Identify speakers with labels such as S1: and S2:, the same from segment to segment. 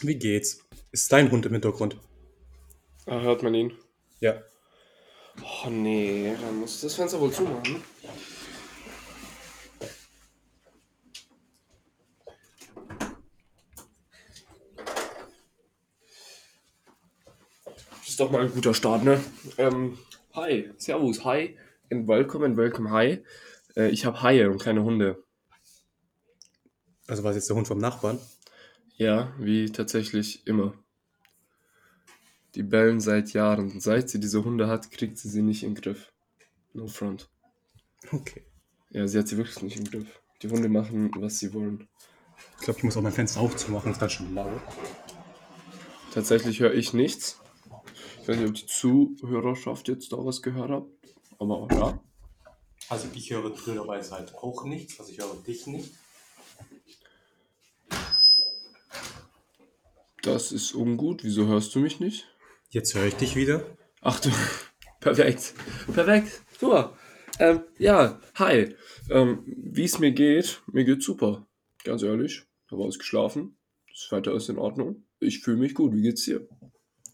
S1: Wie geht's? Ist dein Hund im Hintergrund?
S2: Ah, hört man ihn?
S1: Ja.
S2: Oh nee, dann muss ich das Fenster wohl zumachen. Das ist doch mal ein guter Start, ne? Ähm, hi, servus, hi, and welcome and welcome, hi. Äh, ich habe Haie und keine Hunde.
S1: Also war es jetzt der Hund vom Nachbarn?
S2: Ja, wie tatsächlich immer. Die bellen seit Jahren. Seit sie diese Hunde hat, kriegt sie sie nicht in den Griff. No front.
S1: Okay.
S2: Ja, sie hat sie wirklich nicht im Griff. Die Hunde machen, was sie wollen.
S1: Ich glaube, ich muss auch mein Fenster aufzumachen, ist ganz schön laut.
S2: Tatsächlich höre ich nichts. Ich weiß nicht, ob die Zuhörerschaft jetzt da was gehört hat. Aber ja.
S1: Also ich höre blöderweise halt auch nichts, also ich höre dich nicht.
S2: Das ist ungut. Wieso hörst du mich nicht?
S1: Jetzt höre ich dich wieder.
S2: Ach du. Perfekt. Perfekt. Super. Ähm, ja, hi. Ähm, Wie es mir geht, mir geht's super. Ganz ehrlich. Habe ausgeschlafen. Das Wetter ist in Ordnung. Ich fühle mich gut. Wie geht's dir?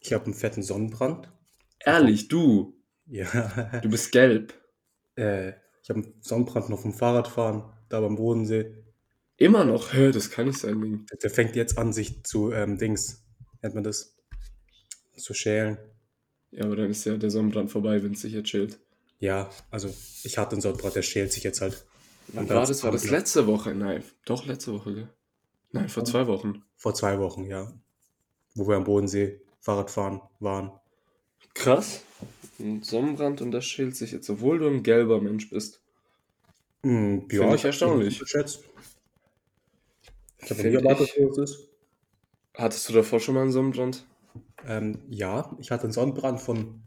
S1: Ich habe einen fetten Sonnenbrand.
S2: Ehrlich, du.
S1: Ja.
S2: Du bist gelb.
S1: äh, ich habe einen Sonnenbrand noch vom Fahrradfahren, da beim Bodensee.
S2: Immer noch. Hä, das kann nicht sein, Ding.
S1: Der fängt jetzt an, sich zu, ähm, Dings, nennt man das, zu schälen.
S2: Ja, aber dann ist ja der Sonnenbrand vorbei, wenn es sich jetzt chillt.
S1: Ja, also ich hatte einen Sonnenbrand, der schält sich jetzt halt.
S2: Wann war das? War das letzte Woche? Nein, doch letzte Woche, gell? Nein, vor zwei Wochen.
S1: Vor zwei Wochen, ja. Wo wir am Bodensee Fahrradfahren waren.
S2: Krass. Ein Sonnenbrand und das schält sich jetzt, obwohl du ein gelber Mensch bist.
S1: Hm,
S2: Finde ich erstaunlich.
S1: geschätzt. Ich habe nie erwartet, dass es ist.
S2: Hattest du davor schon mal einen Sonnenbrand?
S1: Ähm, ja, ich hatte einen Sonnenbrand von,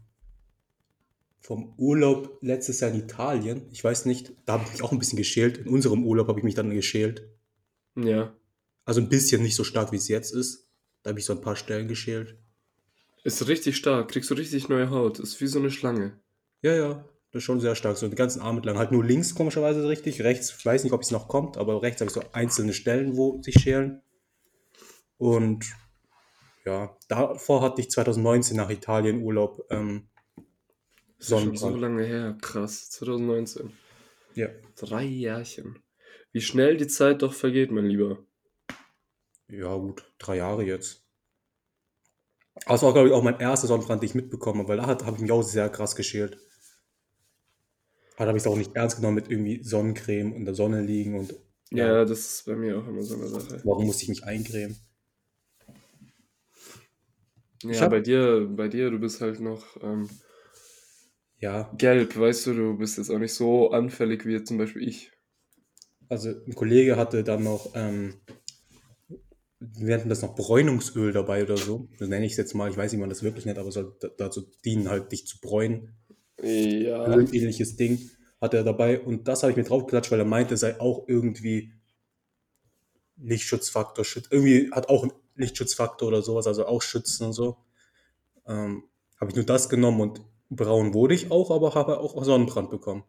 S1: vom Urlaub letztes Jahr in Italien. Ich weiß nicht, da habe ich mich auch ein bisschen geschält. In unserem Urlaub habe ich mich dann geschält.
S2: Ja.
S1: Also ein bisschen nicht so stark, wie es jetzt ist. Da habe ich so ein paar Stellen geschält.
S2: Ist richtig stark, kriegst du richtig neue Haut. Ist wie so eine Schlange.
S1: Ja, ja, das ist schon sehr stark. So den ganzen Arm entlang. Halt nur links komischerweise richtig. Rechts, ich weiß nicht, ob es noch kommt, aber rechts habe ich so einzelne Stellen, wo sich schälen. Und ja, davor hatte ich 2019 nach Italien Urlaub. Ähm,
S2: Ist ja schon so lange her. Krass. 2019.
S1: Ja.
S2: Drei Jährchen. Wie schnell die Zeit doch vergeht, mein Lieber.
S1: Ja, gut, drei Jahre jetzt. Es war, glaube ich, auch mein erster Sonnenbrand, den ich mitbekommen habe, weil da habe ich mich auch sehr krass geschält. Da habe ich es auch nicht ernst genommen mit irgendwie Sonnencreme und der Sonne liegen und
S2: Ja, das ist bei mir auch immer so eine Sache.
S1: warum musste ich mich eincremen? Ich
S2: Ja,
S1: hab-
S2: bei dir, bei dir, du bist halt noch ähm,
S1: Ja,
S2: gelb, weißt du, du bist jetzt auch nicht so anfällig wie jetzt zum Beispiel ich.
S1: also ein Kollege hatte dann noch, ähm, wir hatten das noch Bräunungsöl dabei oder so. So nenne ich es jetzt mal, ich weiß nicht, wie man das wirklich nennt, aber es soll da- dazu dienen, halt dich zu bräunen.
S2: Ja.
S1: Öl, ähnliches Ding hatte er dabei und das habe ich mir draufgeklatscht, weil er meinte, es sei auch irgendwie Lichtschutzfaktor, irgendwie hat auch einen Lichtschutzfaktor oder sowas, also auch schützen und so. Ähm, habe ich nur das genommen und braun wurde ich auch, aber habe auch Sonnenbrand bekommen.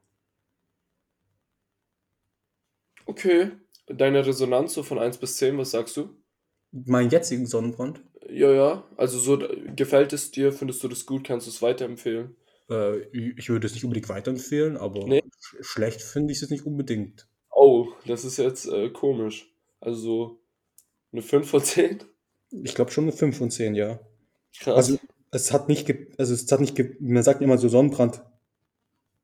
S2: Okay. Deine Resonanz so von 1 bis 10, was sagst du?
S1: Meinen jetzigen Sonnenbrand,
S2: Ja, ja. Also so gefällt es dir, findest du das gut, kannst du es weiterempfehlen?
S1: Äh, ich würde es nicht unbedingt weiterempfehlen, aber
S2: Nee.
S1: sch schlecht finde ich es nicht unbedingt.
S2: Oh, das ist jetzt äh, komisch. Also so eine 5 von 10?
S1: Ich glaube schon eine 5 von 10, ja.
S2: Krass.
S1: Also es hat nicht, also es hat nicht, ge man sagt immer so Sonnenbrand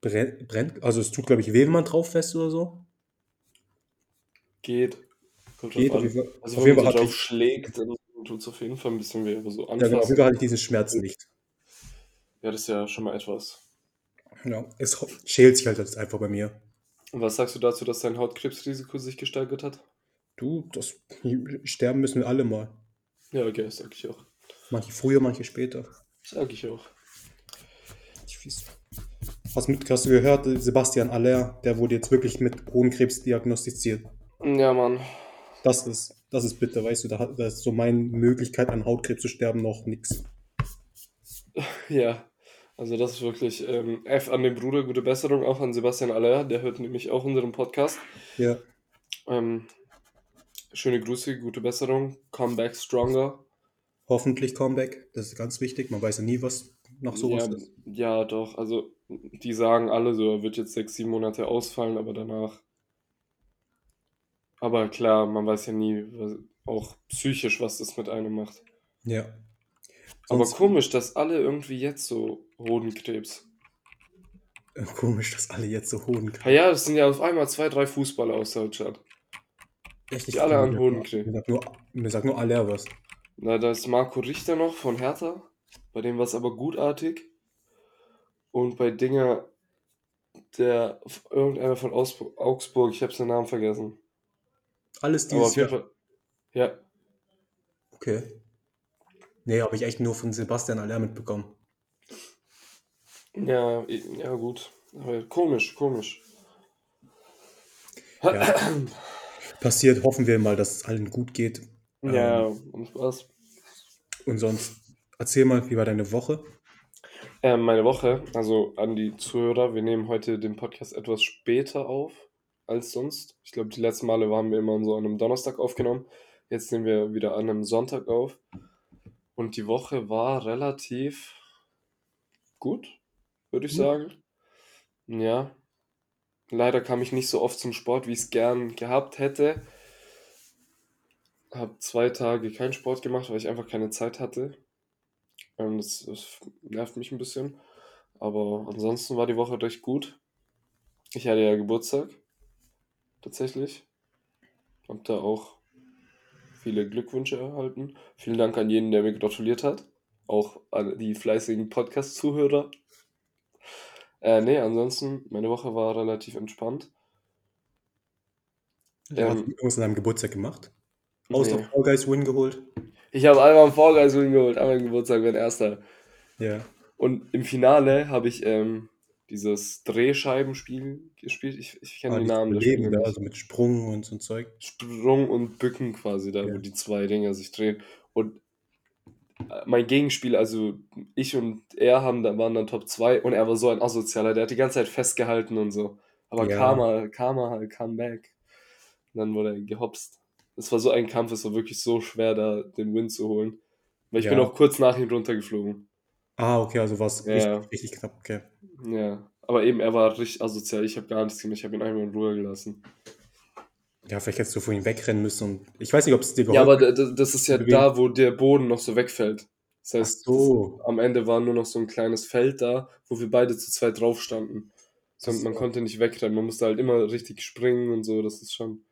S1: brennt, brennt also es tut glaube ich weh, wenn man drauf fest oder so.
S2: Geht. Kommt
S1: Geht auf jeden Fall.
S2: Also
S1: auf
S2: wenn man drauf schlägt, dann tut es auf jeden Fall ein bisschen weh, aber so
S1: ja, genau, auf jeden. Fall hatte ich diesen Schmerzen nicht.
S2: Ja, das ist ja schon mal etwas.
S1: Ja, es schält sich halt jetzt einfach bei mir.
S2: Und was sagst du dazu, dass dein Hautkrebsrisiko sich gesteigert hat?
S1: Du, das sterben müssen wir alle mal.
S2: Ja, okay, das sag ich auch.
S1: Manche früher, manche später.
S2: Sag ich auch.
S1: Ich weiß. Hast, mit, hast du gehört, Sebastian Aller, der wurde jetzt wirklich mit Hodenkrebs diagnostiziert.
S2: Ja, Mann.
S1: Das ist, das ist bitter, weißt du, da, da ist so meine Möglichkeit an Hautkrebs zu sterben noch nix.
S2: Ja, also das ist wirklich ähm, F an den Bruder, gute Besserung, auch an Sebastian Aller, der hört nämlich auch unseren Podcast.
S1: Ja,
S2: Ähm, schöne Grüße, gute Besserung, come back stronger.
S1: Hoffentlich Comeback. Das ist ganz wichtig. Man weiß ja nie, was noch sowas
S2: Ja,
S1: ist.
S2: ja, doch. Also, die sagen alle so, er wird jetzt sechs, sieben Monate ausfallen, aber danach. Aber klar, man weiß ja nie, was, auch psychisch, was das mit einem macht.
S1: Ja.
S2: Aber
S1: Sonst
S2: komisch, dass alle irgendwie jetzt so Hodenkrebs.
S1: äh, komisch, dass alle jetzt so hohen
S2: Ja, ja, das sind ja auf einmal zwei, drei Fußballer aus Deutschland.
S1: Echt,
S2: Die alle an
S1: mir
S2: Hodenkrebs.
S1: sagt nur, mir sagt nur aller was.
S2: Na, da ist Marco Richter noch von Hertha. Bei dem war es aber gutartig. Und bei Dinger, der irgendeiner von Augsburg, ich habe seinen Namen vergessen.
S1: Alles dieses Jahr.
S2: Fall. Ja,
S1: Okay. Nee, habe ich echt nur von Sebastian Aller mitbekommen.
S2: Ja, ja, gut. Aber komisch, komisch.
S1: Ja. Passiert, hoffen wir mal, dass es allen gut geht.
S2: Ja,
S1: Ähm,
S2: und was?
S1: und sonst, erzähl mal, wie war deine Woche?
S2: Ähm, meine Woche, also an die Zuhörer, wir nehmen heute den Podcast etwas später auf als sonst. Ich glaube, die letzten Male haben wir immer so an einem Donnerstag aufgenommen. Jetzt nehmen wir wieder an einem Sonntag auf. Und die Woche war relativ gut, würde ich
S1: Gut.
S2: sagen. Ja. Leider kam ich nicht so oft zum Sport, wie ich es gern gehabt hätte. Habe zwei Tage keinen Sport gemacht, weil ich einfach keine Zeit hatte. Ähm, das, das nervt mich ein bisschen. Aber ansonsten war die Woche recht gut. Ich hatte ja Geburtstag. Tatsächlich. Hab da auch viele Glückwünsche erhalten. Vielen Dank an jeden, der mir gratuliert hat. Auch an die fleißigen Podcast-Zuhörer. Äh, nee, ansonsten, meine Woche war relativ entspannt.
S1: Du
S2: Ähm,
S1: irgendwas an deinem Geburtstag gemacht? Außer
S2: nee.
S1: Fall Guys Win geholt?
S2: Ich habe einmal einen Fall Guys Win geholt, einmal Geburtstag, mein erster.
S1: Ja.
S2: Und im Finale habe ich ähm, dieses Drehscheibenspiel gespielt. Ich, ich kenne
S1: Ah, dieses
S2: Namen
S1: Leben da,
S2: nicht.
S1: also mit Sprung und so ein Zeug.
S2: Sprung und Bücken quasi, da
S1: Ja.
S2: wo die zwei Dinger sich drehen. Und mein Gegenspiel, also ich und er haben, waren dann Top 2 und er war so ein Asozialer, der hat die ganze Zeit festgehalten und so. Aber
S1: Ja.
S2: Karma, Karma halt come back. Und dann wurde er gehopst. Es war so ein Kampf, es war wirklich so schwer, da den Win zu holen. Weil ich bin
S1: Ja.
S2: auch kurz nach ihm runtergeflogen.
S1: Ah, okay, also war es
S2: Ja.
S1: richtig, richtig knapp. Okay.
S2: Ja. Aber eben, er war richtig asozial. Ich habe gar nichts gemacht. Ich habe ihn einfach in Ruhe gelassen.
S1: Ja, vielleicht hättest du vor ihm wegrennen müssen. Und ich weiß nicht, ob es dir
S2: Ja,
S1: geholfen
S2: aber
S1: hat.
S2: d- d- das ist ja
S1: Bewegen.
S2: da, wo der Boden noch so wegfällt. Das heißt,
S1: so.
S2: das, am Ende war nur noch so ein kleines Feld da, wo wir beide zu zweit drauf standen. So, und man
S1: so.
S2: konnte nicht wegrennen, man musste halt immer richtig springen und so, das ist schon.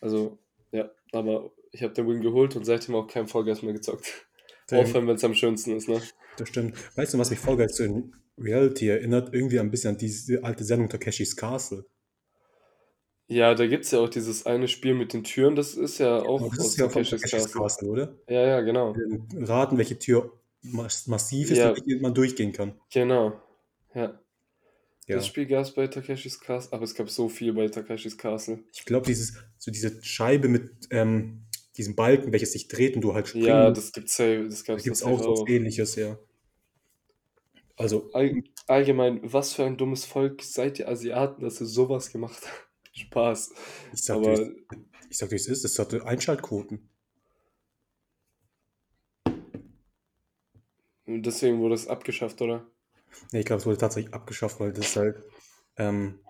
S2: Also, ja, aber ich habe den Win geholt und seitdem auch kein Vollgas mehr gezockt.
S1: Damn.
S2: Aufhören, wenn es am schönsten ist, ne?
S1: Das stimmt. Weißt du, was mich Fall Guys so in Reality erinnert? Irgendwie ein bisschen an diese alte Sendung Takeshis Castle.
S2: Ja, da gibt es ja auch dieses eine Spiel mit den Türen, das ist ja auch
S1: das
S2: aus
S1: ist ja von
S2: Takeshis
S1: Takeshis
S2: Castle.
S1: Oder?
S2: Ja, ja, genau.
S1: Raten, welche Tür mas massiv ist,
S2: Ja.
S1: durch die man durchgehen kann.
S2: Genau. Ja.
S1: Ja.
S2: Das Spiel gab es bei Takeshis Castle, aber es gab so viel bei Takeshis Castle.
S1: Ich glaube, dieses, so diese Scheibe mit ähm, diesem Balken, welches sich dreht und du halt springen
S2: Ja,
S1: musst,
S2: das gibt's safe, das
S1: da
S2: gab's
S1: gibt es auch so ähnliches, ja. Also,
S2: All, allgemein, was für ein dummes Volk seid ihr Asiaten, dass ihr sowas gemacht habt? Spaß.
S1: ich sag dir,
S2: Aber
S1: es- ich sag dir, es ist, das hatte Einschaltquoten.
S2: deswegen wurde es abgeschafft, oder?
S1: Nee, ich glaube, es wurde tatsächlich abgeschafft, weil das halt, ähm,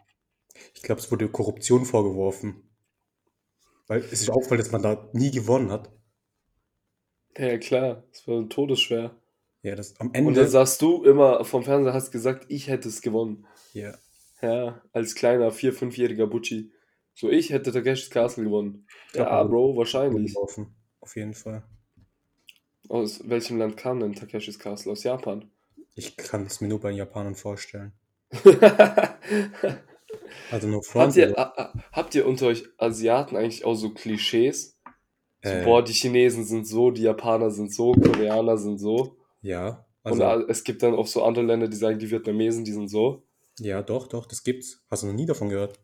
S1: ich glaube, es wurde Korruption vorgeworfen. Weil es ist auffällt, dass man da nie gewonnen hat.
S2: Ja, klar, es war todesschwer.
S1: Ja, das am
S2: Und dann
S1: Ende,
S2: sagst du immer vom Fernseher, hast gesagt, ich hätte es gewonnen.
S1: ja,
S2: Ja, als kleiner, vier-, fünfjähriger Butchi. So, ich hätte Takeshis Castle gewonnen. Ja,
S1: aber-
S2: Bro, wahrscheinlich.
S1: gelaufen. Auf jeden Fall.
S2: Aus welchem Land kam denn Takeshis Castle? Aus Japan.
S1: Ich kann es mir nur bei den Japanern vorstellen.
S2: habt,
S1: Also nur Front.
S2: ihr, ha- ha- habt ihr unter euch Asiaten eigentlich auch so Klischees? So,
S1: Äh.
S2: boah, die Chinesen sind so, die Japaner sind so, Koreaner sind so.
S1: Ja,
S2: Und
S1: also,
S2: a- es gibt dann auch so andere Länder, die sagen, die Vietnamesen, die sind so.
S1: Ja, doch, doch, das gibt's. Hast du noch nie davon gehört?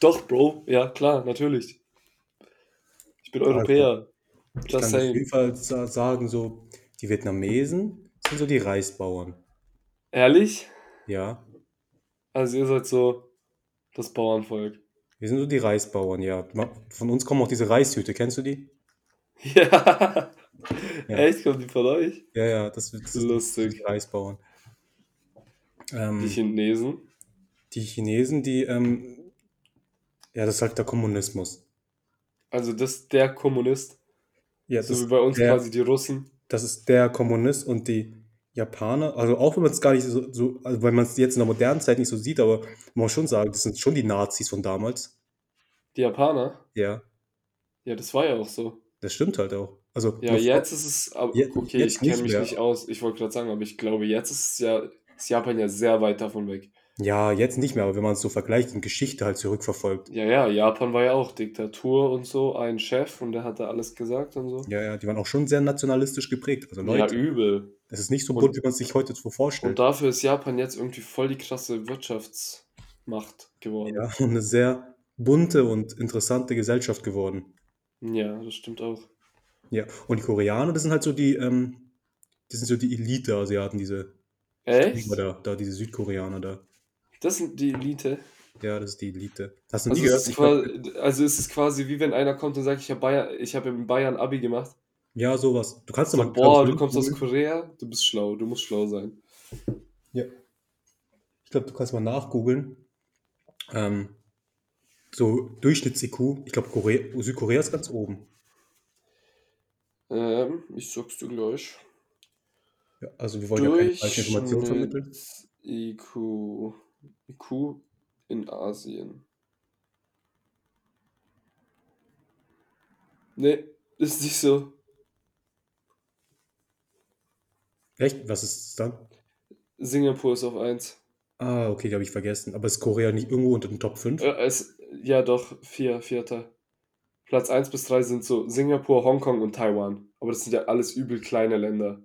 S2: Doch, Bro, ja, klar, natürlich. Ich bin
S1: Also,
S2: Europäer.
S1: Ich kann auf jeden. Fall sa- sagen, so, die Vietnamesen sind so die Reisbauern.
S2: Ehrlich?
S1: Ja,
S2: Also ihr seid so das Bauernvolk.
S1: wir sind so die Reisbauern, ja. Von uns kommen auch diese Reishüte, kennst du die?
S2: Ja.
S1: Ja.
S2: Echt? Kommt die von euch?
S1: Ja, ja, das, das ist
S2: Lustig.
S1: die Reisbauern. Ähm,
S2: Die Chinesen?
S1: die Chinesen, die, ähm, ja, das ist halt der Kommunismus.
S2: Also das der Kommunist.
S1: Ja,
S2: So
S1: das,
S2: wie bei uns
S1: der,
S2: quasi die Russen.
S1: das ist der Kommunist und die Japaner, also auch wenn man es gar nicht so, so also wenn man es jetzt in der modernen Zeit nicht so sieht, aber man muss schon sagen, das sind schon die Nazis von damals.
S2: Die Japaner?
S1: Ja,
S2: Ja, das war ja auch so.
S1: das stimmt halt auch. Also
S2: Ja, jetzt ist es, aber, okay, ich kenne mich
S1: mehr.
S2: nicht aus. Ich wollte gerade sagen, aber ich glaube, jetzt ist es ja, ist Japan ja sehr weit davon weg.
S1: ja, jetzt nicht mehr, aber wenn man es so vergleicht und Geschichte halt zurückverfolgt.
S2: Ja, ja, Japan war ja auch Diktatur und so, ein Chef und der hat da alles gesagt und so.
S1: Ja, ja, die waren auch schon sehr nationalistisch geprägt. Also
S2: Ja,
S1: Leute,
S2: übel.
S1: es ist nicht so bunt, wie man es sich heute so vorstellt.
S2: Und dafür ist Japan jetzt irgendwie voll die krasse Wirtschaftsmacht geworden.
S1: Ja, und eine sehr bunte und interessante Gesellschaft geworden.
S2: Ja, das stimmt auch.
S1: Ja, und die Koreaner, das sind halt so die, ähm, das sind so die Elite-Asiaten, diese
S2: Echt?
S1: Da, da, diese Südkoreaner da.
S2: Das sind die Elite.
S1: Ja, das ist die Elite. Hast du
S2: Also
S1: nie
S2: ist,
S1: gehört? glaub,
S2: quasi, also ist es quasi wie wenn einer kommt und sagt, ich habe Bayern, ich habe in Bayern Abi gemacht.
S1: ja, sowas. Du kannst doch
S2: So,
S1: mal.
S2: boah, du kommst aus. Korea, du bist schlau, du musst schlau sein.
S1: Ja. Ich glaube, du kannst mal nachgoogeln. Ähm, so Durchschnitts-IQ. Ich glaube, Korea, Südkorea ist ganz oben.
S2: Ähm, ich sag's dir gleich.
S1: Ja, also wir wollen ja keine falschen Informationen vermitteln.
S2: Durchschnitts-IQ IQ in Asien. Nee, ist nicht so.
S1: Echt? Was ist es dann?
S2: Singapur ist auf 1.
S1: Ah, okay, die habe ich vergessen. Aber ist Korea nicht irgendwo unter den Top 5?
S2: Äh, es, ja, doch, 4, vierter. Platz 1 bis 3 sind so Singapur, Hongkong und Taiwan. Aber das sind ja alles übel kleine Länder.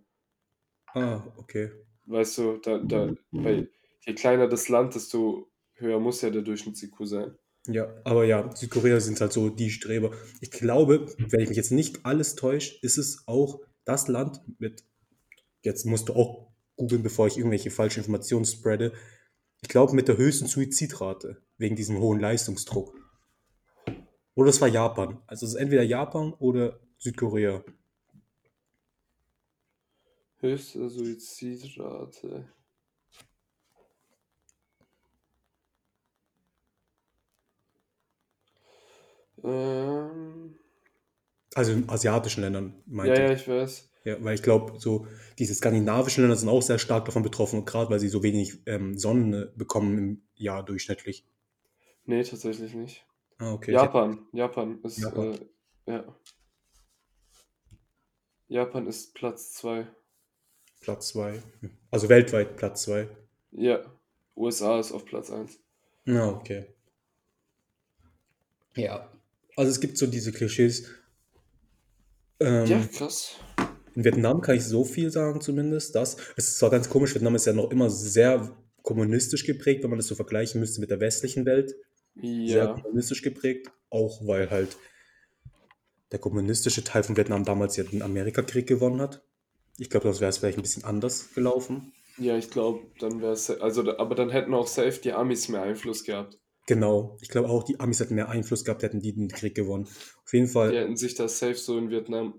S1: Ah, okay.
S2: Weißt du, da, da, weil je kleiner das Land, desto höher muss ja der Durchschnitts-IQ sein.
S1: Ja, aber ja, Südkorea sind halt so die Streber. Ich glaube, wenn ich mich jetzt nicht alles täusche, ist es auch das Land mit, jetzt musst du auch googeln, bevor ich irgendwelche falschen Informationen spreade, ich glaube mit der höchsten Suizidrate, wegen diesem hohen Leistungsdruck. Oder es war Japan. Also es ist entweder Japan oder Südkorea.
S2: Höchste Suizidrate. Ähm,
S1: Also in asiatischen Ländern,
S2: ja,
S1: meinte
S2: ja,
S1: ich.
S2: ich weiß.
S1: Ja, weil ich glaube, so diese skandinavischen Länder sind auch sehr stark davon betroffen, gerade weil sie so wenig ähm, Sonne bekommen im Jahr durchschnittlich.
S2: Nee, tatsächlich nicht.
S1: Ah, okay.
S2: Japan. Japan ist,
S1: Japan.
S2: Äh, ja. Japan ist Platz 2.
S1: Platz 2. Also weltweit Platz 2.
S2: Ja. USA ist auf Platz 1.
S1: Ja, okay. Ja. Also es gibt so diese Klischees. Ähm,
S2: Ja, krass.
S1: In Vietnam kann ich so viel sagen, zumindest, dass es ist zwar ganz komisch, Vietnam ist ja noch immer sehr kommunistisch geprägt, wenn man das so vergleichen müsste mit der westlichen Welt. Sehr
S2: Ja.
S1: kommunistisch geprägt, auch weil halt der kommunistische Teil von Vietnam damals ja den Amerikakrieg gewonnen hat. Ich glaube, das wäre es vielleicht ein bisschen anders gelaufen.
S2: Ja, ich glaube, dann wäre es. Also, aber dann hätten auch safe die Amis mehr Einfluss gehabt.
S1: Genau. Ich glaube auch, die Amis hätten mehr Einfluss gehabt, hätten die den Krieg gewonnen. Auf jeden Fall.
S2: Die hätten sich da safe so in Vietnam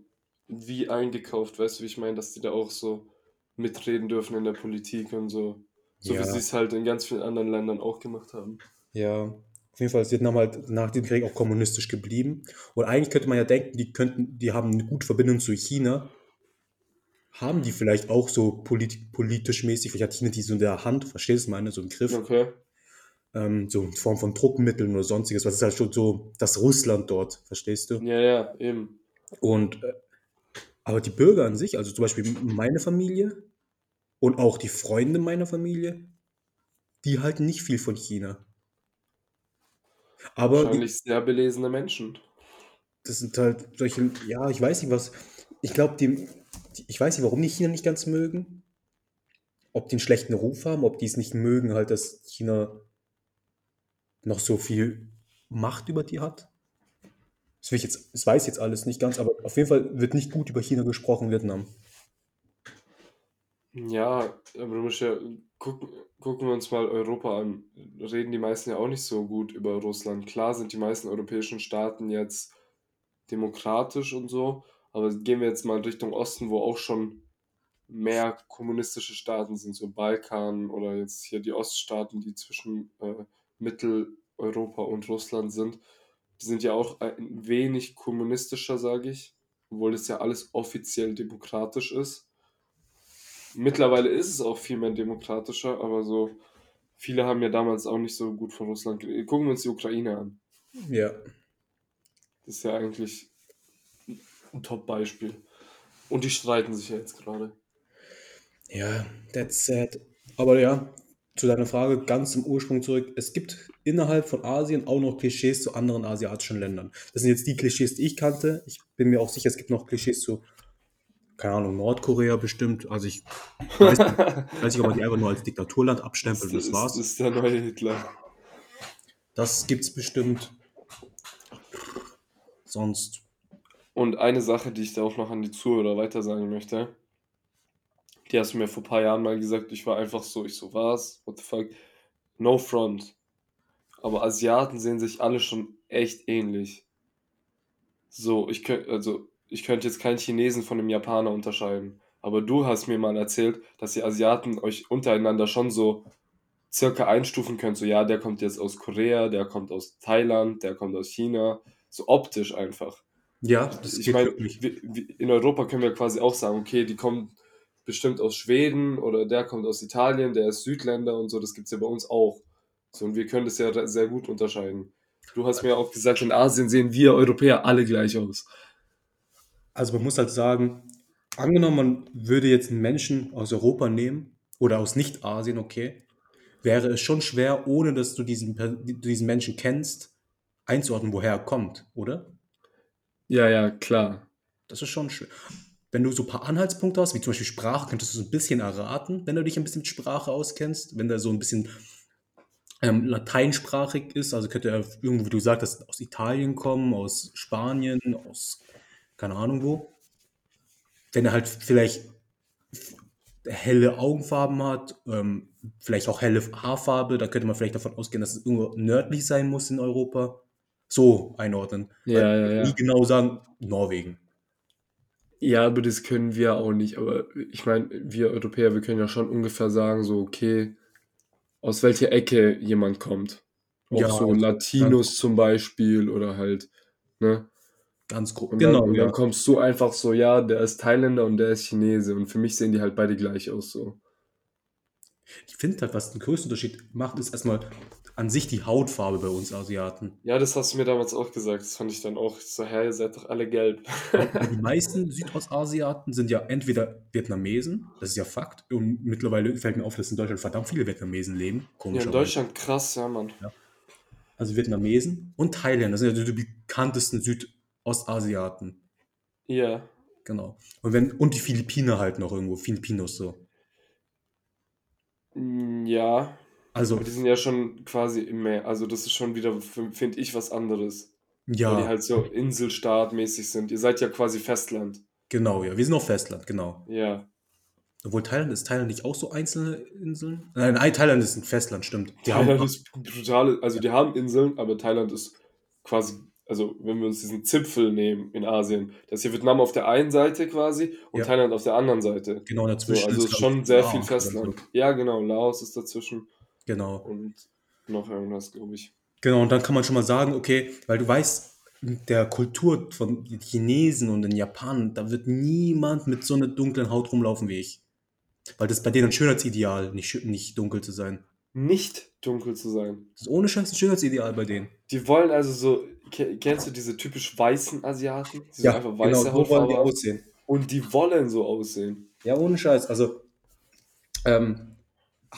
S2: wie eingekauft, weißt du, wie ich meine, dass die da auch so mitreden dürfen in der Politik und so. So wie
S1: Ja.
S2: sie es halt in ganz vielen anderen Ländern auch gemacht haben.
S1: Ja, auf jeden Fall ist Vietnam halt nach dem Krieg auch kommunistisch geblieben. Und eigentlich könnte man ja denken, die könnten, die haben eine gute Verbindung zu China. Haben die vielleicht auch so polit politisch mäßig, vielleicht hat China die so in der Hand, verstehst du meine, so im Griff,
S2: Okay.
S1: ähm, so in Form von Druckmitteln oder sonstiges, was ist halt schon so das Russland dort, verstehst du?
S2: Ja, ja, eben.
S1: Und äh, aber die Bürger an sich, also zum Beispiel meine Familie und auch die Freunde meiner Familie, die halten nicht viel von China. Aber
S2: Wahrscheinlich sehr belesene Menschen.
S1: das sind halt solche, ja, ich weiß nicht was. Ich glaube, die, ich weiß nicht, warum die China nicht ganz mögen. Ob die einen schlechten Ruf haben, ob die es nicht mögen, halt, dass China noch so viel Macht über die hat. Das, will ich jetzt, das weiß ich jetzt alles nicht ganz, aber auf jeden Fall wird nicht gut über China gesprochen, Vietnam.
S2: Ja, aber du musst ja gucken, gucken wir uns mal Europa an. Reden die meisten ja auch nicht so gut über Russland. Klar sind die meisten europäischen Staaten jetzt demokratisch und so, Aber gehen wir jetzt mal Richtung Osten, wo auch schon mehr kommunistische Staaten sind, so Balkan oder jetzt hier die Oststaaten, die zwischen äh, Mitteleuropa und Russland sind. Die sind ja auch ein wenig kommunistischer, sage ich, obwohl das ja alles offiziell demokratisch ist. Mittlerweile ist es auch viel mehr demokratischer, aber so viele haben ja damals auch nicht so gut von Russland geredet. Gucken wir uns die Ukraine an.
S1: Ja.
S2: Das ist ja eigentlich ein Top-Beispiel. Und die streiten sich ja jetzt gerade.
S1: Ja, that's sad. Aber ja, zu deiner Frage ganz zum Ursprung zurück. Es gibt innerhalb von Asien auch noch Klischees zu anderen asiatischen Ländern. Das sind jetzt die Klischees, die ich kannte. Ich bin mir auch sicher, es gibt noch Klischees zu, keine Ahnung, Nordkorea bestimmt. Also ich weiß, weiß nicht, ob man die einfach nur als Diktaturland abstempelt und das war's.
S2: Das ist der neue Hitler.
S1: Das gibt's bestimmt. Sonst.
S2: Und eine Sache, die ich da auch noch an die Zuhörer weiter sagen möchte, die hast du mir vor ein paar Jahren mal gesagt, ich war einfach so, ich so, was? What the fuck? No front. Aber Asiaten sehen sich alle schon echt ähnlich. So, ich könnte, also, ich könnte jetzt keinen Chinesen von einem Japaner unterscheiden. Aber du hast mir mal erzählt, dass die Asiaten euch untereinander schon so circa einstufen könnt. So, ja, der kommt jetzt aus Korea, der kommt aus Thailand, der kommt aus China. So optisch einfach.
S1: Ja, das
S2: Ich meine, in Europa können wir quasi auch sagen, okay, die kommen bestimmt aus Schweden oder der kommt aus Italien, der ist Südländer und so, das gibt es ja bei uns auch. So, und wir können das ja sehr gut unterscheiden. Du hast mir auch gesagt, in Asien sehen wir Europäer alle gleich aus.
S1: Also man muss halt sagen, angenommen, man würde jetzt einen Menschen aus Europa nehmen oder aus Nicht-Asien, okay, wäre es schon schwer, ohne dass du diesen, diesen Menschen kennst, einzuordnen, woher er kommt, oder?
S2: Ja, ja, klar.
S1: Das ist schon schwer. Wenn du so ein paar Anhaltspunkte hast, wie zum Beispiel Sprache, könntest du so ein bisschen erraten, wenn du dich ein bisschen mit Sprache auskennst. Wenn der so ein bisschen ähm, lateinsprachig ist, also könnte er irgendwo, wie du sagtest, aus Italien kommen, aus Spanien, aus keine Ahnung wo. Wenn er halt vielleicht helle Augenfarben hat, ähm, vielleicht auch helle Haarfarbe, da könnte man vielleicht davon ausgehen, dass es irgendwo nördlich sein muss in Europa. So einordnen.
S2: Ja, ja, ja.
S1: nie genau sagen, Norwegen.
S2: Ja, aber das können wir auch nicht. Aber ich meine, wir Europäer, wir können ja schon ungefähr sagen, so, okay, aus welcher Ecke jemand kommt. Auch
S1: Ja,
S2: so Latinos zum Beispiel oder halt, ne?
S1: Ganz grob.
S2: Und
S1: Genau,
S2: dann, und
S1: ja.
S2: dann kommst du einfach so, ja, der ist Thailänder und der ist Chinese. Und für mich sehen die halt beide gleich aus, so.
S1: Ich finde halt, was den größten Unterschied macht, ist erstmal an sich die Hautfarbe bei uns Asiaten.
S2: Ja, das hast du mir damals auch gesagt. Das fand ich dann auch so, hä, ihr seid doch alle gelb.
S1: Die meisten Südostasiaten sind ja entweder Vietnamesen, das ist ja Fakt, und mittlerweile fällt mir auf, dass in Deutschland verdammt viele Vietnamesen leben.
S2: Ja, in. Deutschland krass, ja, Mann.
S1: Also Vietnamesen und Thailänder, das sind ja die bekanntesten Südostasiaten.
S2: Ja.
S1: Genau. Und, wenn, und die Philippiner halt noch irgendwo, Filipinos so.
S2: Mm, Ja.
S1: Also,
S2: Aber die sind ja schon quasi im Meer. Also das ist schon wieder, finde ich, was anderes. Weil die
S1: ja,
S2: halt so Inselstaatmäßig sind. Ihr seid ja quasi Festland.
S1: genau, ja. Wir sind auf Festland, genau.
S2: Ja.
S1: Obwohl Thailand ist Thailand nicht auch so einzelne Inseln? Nein, nein, Thailand ist ein Festland, stimmt. Die
S2: Thailand
S1: haben,
S2: ist brutal. Also die haben Inseln, aber Thailand ist quasi, also wenn wir uns diesen Zipfel nehmen in Asien, das ist hier Vietnam auf der einen Seite quasi und
S1: Ja.
S2: Thailand auf der anderen Seite.
S1: genau
S2: So,
S1: dazwischen.
S2: also
S1: ist,
S2: schon sehr
S1: Laos
S2: viel Festland.
S1: so.
S2: Ja, genau. Laos ist dazwischen
S1: Genau.
S2: und noch irgendwas, glaube ich.
S1: Genau, und dann kann man schon mal sagen, okay, weil du weißt, in der Kultur von den Chinesen und den Japanern, da wird niemand mit so einer dunklen Haut rumlaufen wie ich. Weil das ist bei denen ein Schönheitsideal, nicht, nicht dunkel zu sein.
S2: Nicht dunkel zu sein.
S1: Das ist ohne Scheiß ein Schönheitsideal bei denen.
S2: Die wollen also so, ke- kennst du diese typisch weißen Asiaten? Die so einfach weiße
S1: genau, so wollen die aussehen.
S2: Und die wollen so aussehen.
S1: Ja, ohne Scheiß. Also, ähm,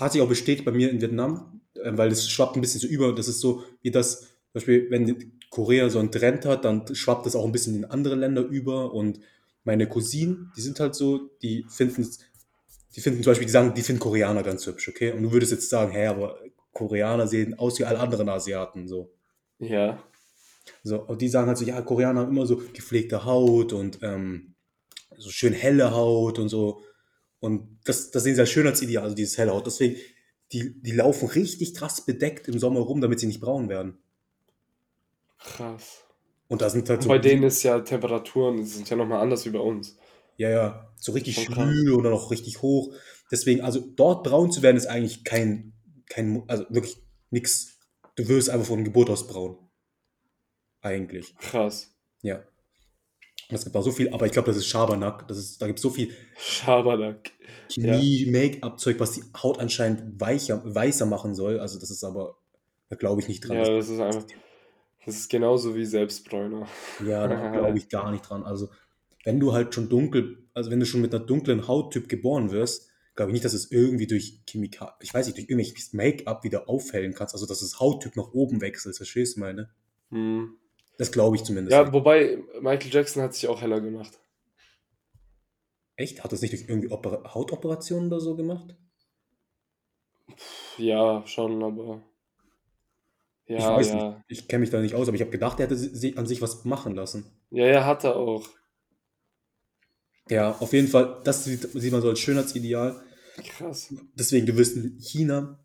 S1: hat sich auch bestätigt bei mir in Vietnam, äh, weil es schwappt ein bisschen so über. Das ist so, wie das, zum Beispiel, wenn Korea so einen Trend hat, dann schwappt das auch ein bisschen in andere Länder über. Und meine Cousinen, die sind halt so, die finden die finden zum Beispiel, die sagen, die finden Koreaner ganz hübsch, okay? Und du würdest jetzt sagen, hä, aber Koreaner sehen aus wie alle anderen Asiaten, so.
S2: Ja.
S1: So, und die sagen halt so, ja, Koreaner haben immer so gepflegte Haut und ähm, so schön helle Haut und so. Und das, das sehen sie als Schönheitsideal, also dieses helle Haut. Deswegen, die, die laufen richtig krass bedeckt im Sommer rum, damit sie nicht braun werden.
S2: Krass.
S1: Und da sind halt so
S2: Bei denen ist ja Temperaturen, die sind ja nochmal anders wie bei uns.
S1: Ja, ja, so richtig schwül oder noch richtig hoch. Deswegen, also dort braun zu werden, ist eigentlich kein, kein also wirklich nix. Du wirst einfach von Geburt aus braun. Eigentlich.
S2: Krass.
S1: Ja. Es gibt auch so viel, aber ich glaube, das ist Schabernack. Das ist, da gibt es so viel
S2: Schabernack.
S1: Chemie, Make-up-Zeug, was die Haut anscheinend weicher, weißer machen soll. Also das ist aber, da glaube ich nicht dran.
S2: Ja, das ist einfach. Das ist genauso wie Selbstbräuner.
S1: Ja, da glaube ich gar nicht dran. Also, wenn du halt schon dunkel, also wenn du schon mit einer dunklen Hauttyp geboren wirst, glaube ich nicht, dass es irgendwie durch Chemikal, ich weiß nicht, durch irgendwelches Make-up wieder aufhellen kannst. Also, dass das Hauttyp nach oben wechselt, verstehst du meine?
S2: Hm.
S1: Das glaube ich zumindest.
S2: Ja,
S1: nicht.
S2: wobei Michael Jackson hat sich auch heller gemacht.
S1: Echt? Hat das nicht durch irgendwie Opera Hautoperationen oder so gemacht?
S2: Ja, schon, aber.
S1: ich
S2: Ja,
S1: weiß
S2: ja.
S1: nicht. Ich kenne mich da nicht aus, aber ich habe gedacht, er hätte si- an sich was machen lassen.
S2: Ja, ja, hat er auch.
S1: Ja, auf jeden Fall, das sieht, sieht man so als Schönheitsideal.
S2: Krass.
S1: Deswegen, du wirst in China,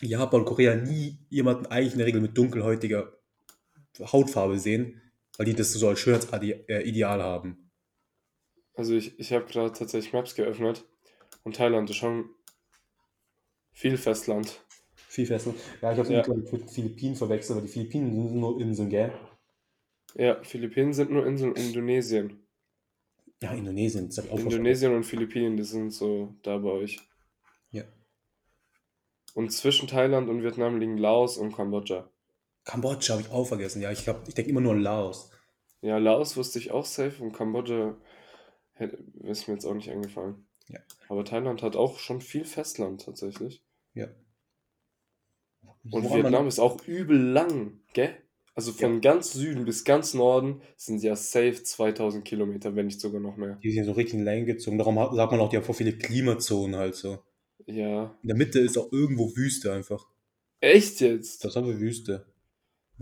S1: Japan, Korea nie jemanden eigentlich in der Regel mit dunkelhäutiger Hautfarbe sehen, weil die das so als Schönheitsideal haben.
S2: Also ich, ich habe gerade tatsächlich Maps geöffnet und Thailand ist schon viel Festland.
S1: Viel fester. Ja, ich habe
S2: Ja.
S1: es mit Philippinen verwechselt, aber die Philippinen sind nur Inseln, gell?
S2: Ja, Philippinen sind nur Inseln, Indonesien.
S1: Ja, Indonesien, das habe ich auch verstanden.
S2: Indonesien und Philippinen, die sind so da bei euch.
S1: Ja.
S2: Und zwischen Thailand und Vietnam liegen Laos und Kambodscha.
S1: Kambodscha habe ich auch vergessen. Ja, ich ich denke immer nur an Laos.
S2: Ja, Laos wusste ich auch safe und Kambodscha hätte, ist mir jetzt auch nicht eingefallen.
S1: Ja.
S2: Aber Thailand hat auch schon viel Festland tatsächlich.
S1: Ja.
S2: Und
S1: Woran
S2: Vietnam ist auch übel lang, gell? Also von ganz Süden bis ganz Norden sind ja safe 2000 Kilometer, wenn nicht sogar noch mehr.
S1: Die sind so richtig in Länge gezogen. Darum sagt man auch, die haben voll viele Klimazonen halt so.
S2: Ja.
S1: In der Mitte ist auch irgendwo Wüste einfach.
S2: Echt jetzt?
S1: Das haben wir Wüste.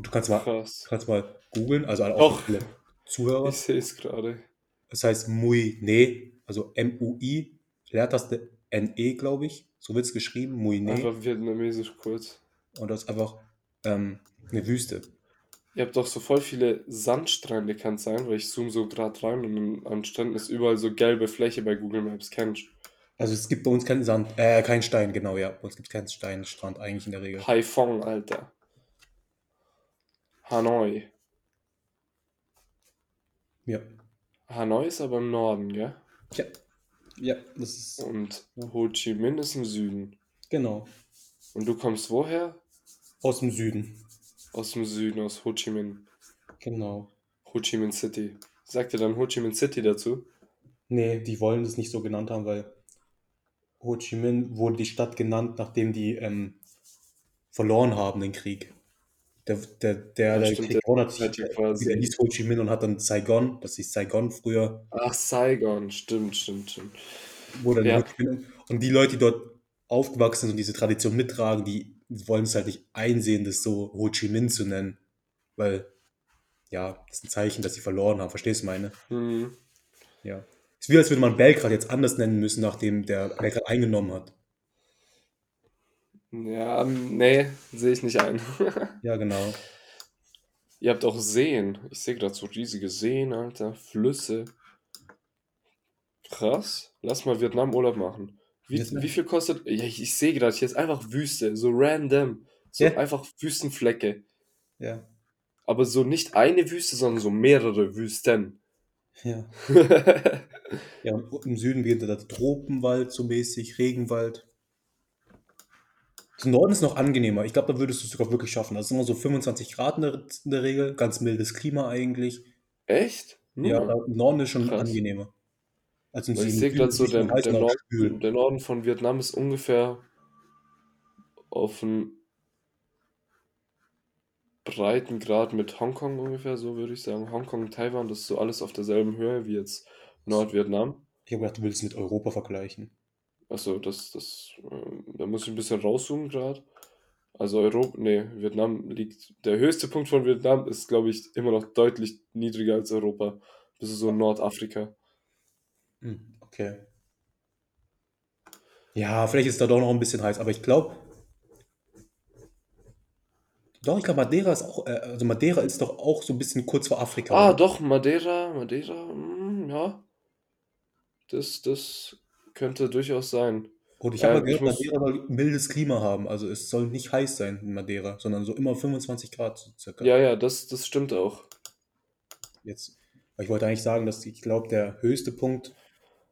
S1: Und du kannst mal,
S2: Krass.
S1: kannst mal googeln, also auch
S2: Doch.
S1: für viele Zuhörer.
S2: Ich sehe es gerade.
S1: Das heißt Mui Ne, also M-U-I, Leertaste N-E, glaube ich. So wird es geschrieben, Mui Ne.
S2: Einfach vietnamesisch kurz.
S1: Und das ist einfach ähm, eine Wüste.
S2: Ihr habt doch so voll viele Sandstrände, kann es sein, weil ich zoome so gerade rein und an Stränden ist überall so gelbe Fläche bei Google Maps, kennst
S1: Also es gibt bei uns keinen Sand, äh, keinen Stein, genau, ja. Bei uns gibt es keinen Steinstrand eigentlich in der Regel.
S2: Haiphong, Alter. Hanoi.
S1: Ja.
S2: Hanoi ist aber im Norden, gell?
S1: Ja. Ja, das ist.
S2: Und Ho Chi Minh ist im Süden.
S1: Genau.
S2: Und du kommst woher?
S1: Aus dem Süden.
S2: Aus dem Süden, aus Ho Chi Minh.
S1: Genau.
S2: Ho Chi Minh City. Sagt ihr dann Ho Chi Minh City dazu?
S1: Nee, die wollen das nicht so genannt haben, weil Ho Chi Minh wurde die Stadt genannt, nachdem die ähm, verloren haben, den Krieg. Der, der, der,
S2: Ja,
S1: der
S2: stimmt,
S1: Krieg der hieß Ho Chi Minh und hat dann Saigon, das hieß Saigon früher,
S2: Ach, Saigon. Stimmt, stimmt, stimmt.
S1: wurde dann
S2: Ja.
S1: Und die Leute, die dort aufgewachsen sind und diese Tradition mittragen, die wollen es halt nicht einsehen, das so Ho Chi Minh zu nennen. Weil, ja, das ist ein Zeichen, dass sie verloren haben. Verstehst du meine?
S2: Hm.
S1: Ja. Es ist wie, als würde man Belgrad jetzt anders nennen müssen, nachdem der Belgrad eingenommen hat.
S2: Ja, nee, sehe ich nicht ein.
S1: Ja, genau.
S2: Ihr habt auch Seen. Ich sehe gerade so riesige Seen, Alter. Flüsse. Krass. Lass mal Vietnam Urlaub machen. Wie,
S1: Vietnam.
S2: wie viel kostet. Ja, ich, ich sehe gerade, hier ist einfach Wüste. So random. So
S1: Ja.
S2: einfach Wüstenflecke.
S1: Ja.
S2: Aber so nicht eine Wüste, sondern so mehrere Wüsten.
S1: Ja. Ja, im Süden beginnt der Tropenwald so mäßig, Regenwald. Im Norden ist noch angenehmer. Ich glaube, da würdest du es sogar wirklich schaffen. Das ist immer so 25 Grad in der, in der Regel. Ganz mildes Klima eigentlich.
S2: Echt?
S1: Ja,
S2: Hm.
S1: im Norden ist schon
S2: Krass.
S1: angenehmer. Als im
S2: ich sehe gerade so, der, der, Norden, der Norden von Vietnam ist ungefähr auf einem Breitengrad mit Hongkong ungefähr, so würde ich sagen. Hongkong und Taiwan, das ist so alles auf derselben Höhe wie jetzt Nordvietnam.
S1: Ich habe gedacht, du willst es mit Europa vergleichen.
S2: Achso, das, das, ähm, da muss ich ein bisschen rauszoomen gerade. Also Europa, nee, Vietnam liegt, der höchste Punkt von Vietnam ist, glaube ich, immer noch deutlich niedriger als Europa. Ist so Nordafrika.
S1: Hm, okay. Ja, vielleicht ist da doch noch ein bisschen heiß, aber ich glaube, Doch, ich glaube, Madeira ist auch, äh, also Madeira ist doch auch so ein bisschen kurz vor Afrika,
S2: Ah,
S1: oder?
S2: doch, Madeira, Madeira, hm, ja. Das, das könnte durchaus sein.
S1: Und ich habe
S2: Ähm,
S1: gehört,
S2: muss.
S1: Madeira soll mildes Klima haben. Also es soll nicht heiß sein in Madeira, sondern so immer 25 Grad so circa.
S2: Ja, ja, das, das stimmt auch.
S1: Jetzt, ich wollte eigentlich sagen, dass ich glaube, der höchste Punkt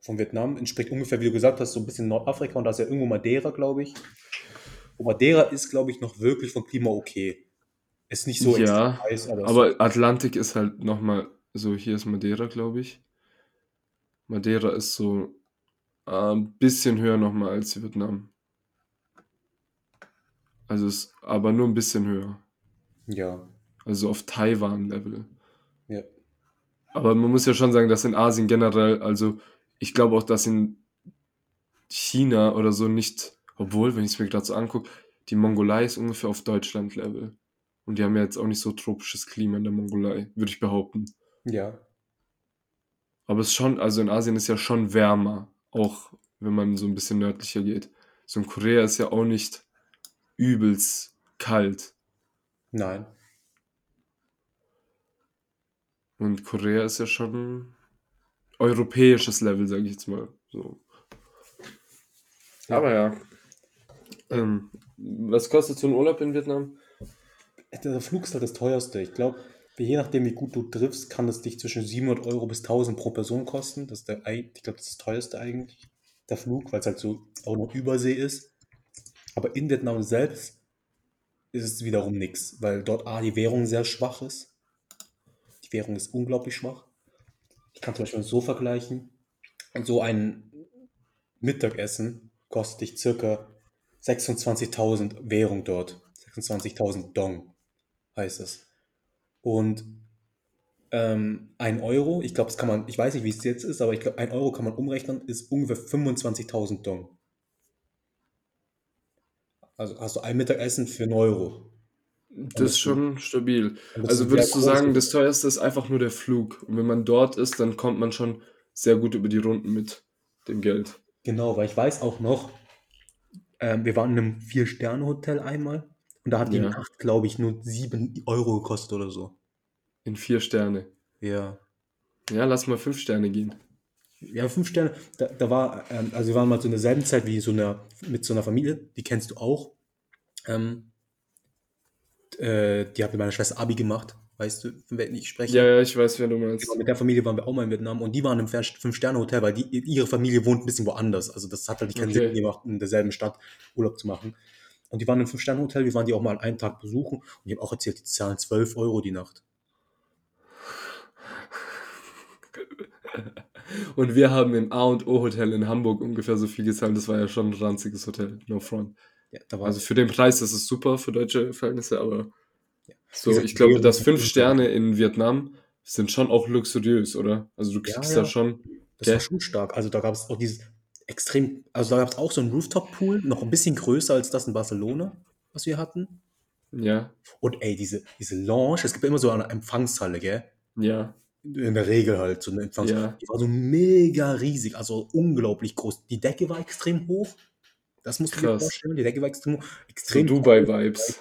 S1: von Vietnam entspricht ungefähr, wie du gesagt hast, so ein bisschen Nordafrika und da ist ja irgendwo Madeira, glaube ich. Und Madeira ist, glaube ich, noch wirklich vom Klima okay. Ist nicht so extrem
S2: Ja,
S1: heiß, aber,
S2: aber Atlantik ist halt nochmal so, hier ist Madeira, glaube ich. Madeira ist so ein bisschen höher nochmal als Vietnam. Also ist aber nur ein bisschen höher.
S1: ja,
S2: Also auf Taiwan-Level.
S1: ja.
S2: Aber man muss ja schon sagen, dass in Asien generell, also ich glaube auch, dass in China oder so nicht, obwohl, wenn ich es mir gerade so angucke, die Mongolei ist ungefähr auf Deutschland-Level. Und die haben ja jetzt auch nicht so tropisches Klima in der Mongolei, würde ich behaupten.
S1: Ja,
S2: Aber es ist schon, also in Asien ist ja schon wärmer, auch wenn man so ein bisschen nördlicher geht. So in Korea ist ja auch nicht übelst kalt.
S1: nein.
S2: Und Korea ist ja schon europäisches Level, sage ich jetzt mal. So. Aber ja. Ähm, was kostet so ein Urlaub in Vietnam?
S1: Der Flug ist halt das teuerste. Ich glaube, je nachdem, wie gut du triffst, kann es dich zwischen 700 Euro bis 1000 pro Person kosten. Das ist der, ich glaube, das ist das teuerste eigentlich, der Flug, weil es halt so auch noch Übersee ist. Aber in Vietnam selbst ist es wiederum nichts, weil dort A, die Währung sehr schwach ist. Die Währung ist unglaublich schwach. Ich kann zum Beispiel so vergleichen. So ein Mittagessen kostet dich circa 26.000 Währung dort. 26.000 Dong heißt es. Und ähm, ein Euro, ich glaube, das kann man, ich weiß nicht, wie es jetzt ist, aber ich glaube, ein Euro kann man umrechnen, ist ungefähr 25.000 Dong. Also hast du ein Mittagessen für einen Euro.
S2: Das ist schon stabil. Also würdest du sagen, das teuerste ist einfach nur der Flug. Und wenn man dort ist, dann kommt man schon sehr gut über die Runden mit dem Geld.
S1: Genau, weil ich weiß auch noch, ähm, wir waren in einem Vier-Sterne-Hotel einmal und da hat die
S2: Ja.
S1: Nacht, glaube ich, nur 7 Euro gekostet oder so.
S2: In vier Sterne.
S1: Ja.
S2: Ja, lass mal fünf Sterne gehen.
S1: Ja, fünf Sterne, da, da war, ähm, also wir waren mal so in derselben Zeit wie so einer, mit so einer Familie, die kennst du auch. Ähm, äh, die hat mit meiner Schwester Abi gemacht, weißt du, von welchen ich spreche.
S2: Ja, ja, ich weiß, wer du meinst.
S1: Genau, mit der Familie waren wir auch mal in Vietnam und die waren im Fünf-Sterne-Hotel, weil die, ihre Familie wohnt ein bisschen woanders. Also das hat halt keinen
S2: Okay.
S1: Sinn gemacht, in derselben Stadt Urlaub zu machen. Und die waren im Fünf-Sterne-Hotel, wir waren die auch mal einen Tag besuchen und die haben auch erzählt, die zahlen 12 Euro die Nacht.
S2: Und wir haben im A und O Hotel in Hamburg ungefähr so viel gezahlt. Das war ja schon ein ranziges Hotel. No front.
S1: Ja,
S2: Also für den Preis ist es super für deutsche Verhältnisse, aber so,
S1: Wie gesagt,
S2: ich glaube, dass fünf Sterne in Vietnam sind schon auch luxuriös, oder? Also du kriegst
S1: ja.
S2: da schon.
S1: Das war schon stark. Also da gab es auch dieses extrem, also da gab es auch so einen Rooftop-Pool, noch ein bisschen größer als das in Barcelona, was wir hatten.
S2: Ja,
S1: Und ey, diese, diese Lounge, es gibt ja immer so eine Empfangshalle, gell?
S2: ja,
S1: In der Regel halt, so eine Empfangshalle.
S2: Ja.
S1: Die war so mega riesig, also unglaublich groß. Die Decke war extrem hoch. Das musst du dir
S2: Krass.
S1: vorstellen. Die Decke war extrem hoch.
S2: so
S1: Extrem
S2: Dubai-Vibes.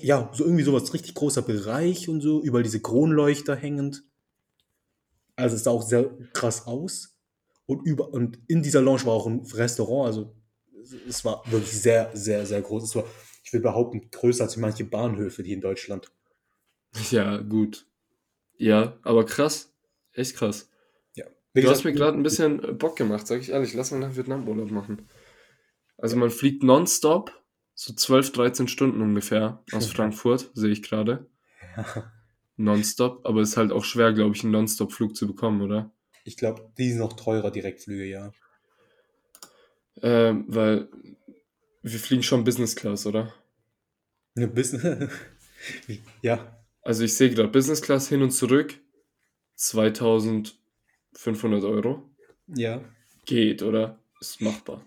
S1: Ja, so irgendwie sowas, richtig großer Bereich und so, überall diese Kronleuchter hängend. Also es sah auch sehr krass aus. Und, über, und in dieser Lounge war auch ein Restaurant, also es- es war wirklich sehr, sehr, sehr groß. Es war, ich will behaupten, größer als manche Bahnhöfe, die in Deutschland.
S2: Ja, gut. Ja, aber krass. Echt krass.
S1: Ja. Wie
S2: Du hast
S1: gesagt,
S2: mir gerade ein bisschen äh, Bock gemacht, sag ich ehrlich. Lass mal nach Vietnam Urlaub machen. Also man fliegt nonstop, so 12, 13 Stunden ungefähr aus Frankfurt, sehe ich gerade. Nonstop, aber ist halt auch schwer, glaube ich, einen Nonstop-Flug zu bekommen, oder?
S1: ich glaube, die sind noch teurer, Direktflüge, ja.
S2: Ähm, weil wir fliegen schon Business Class, oder?
S1: Eine Business. ja,
S2: Also ich sehe gerade Business Class hin und zurück 2500 Euro.
S1: ja.
S2: Geht, oder? Ist machbar.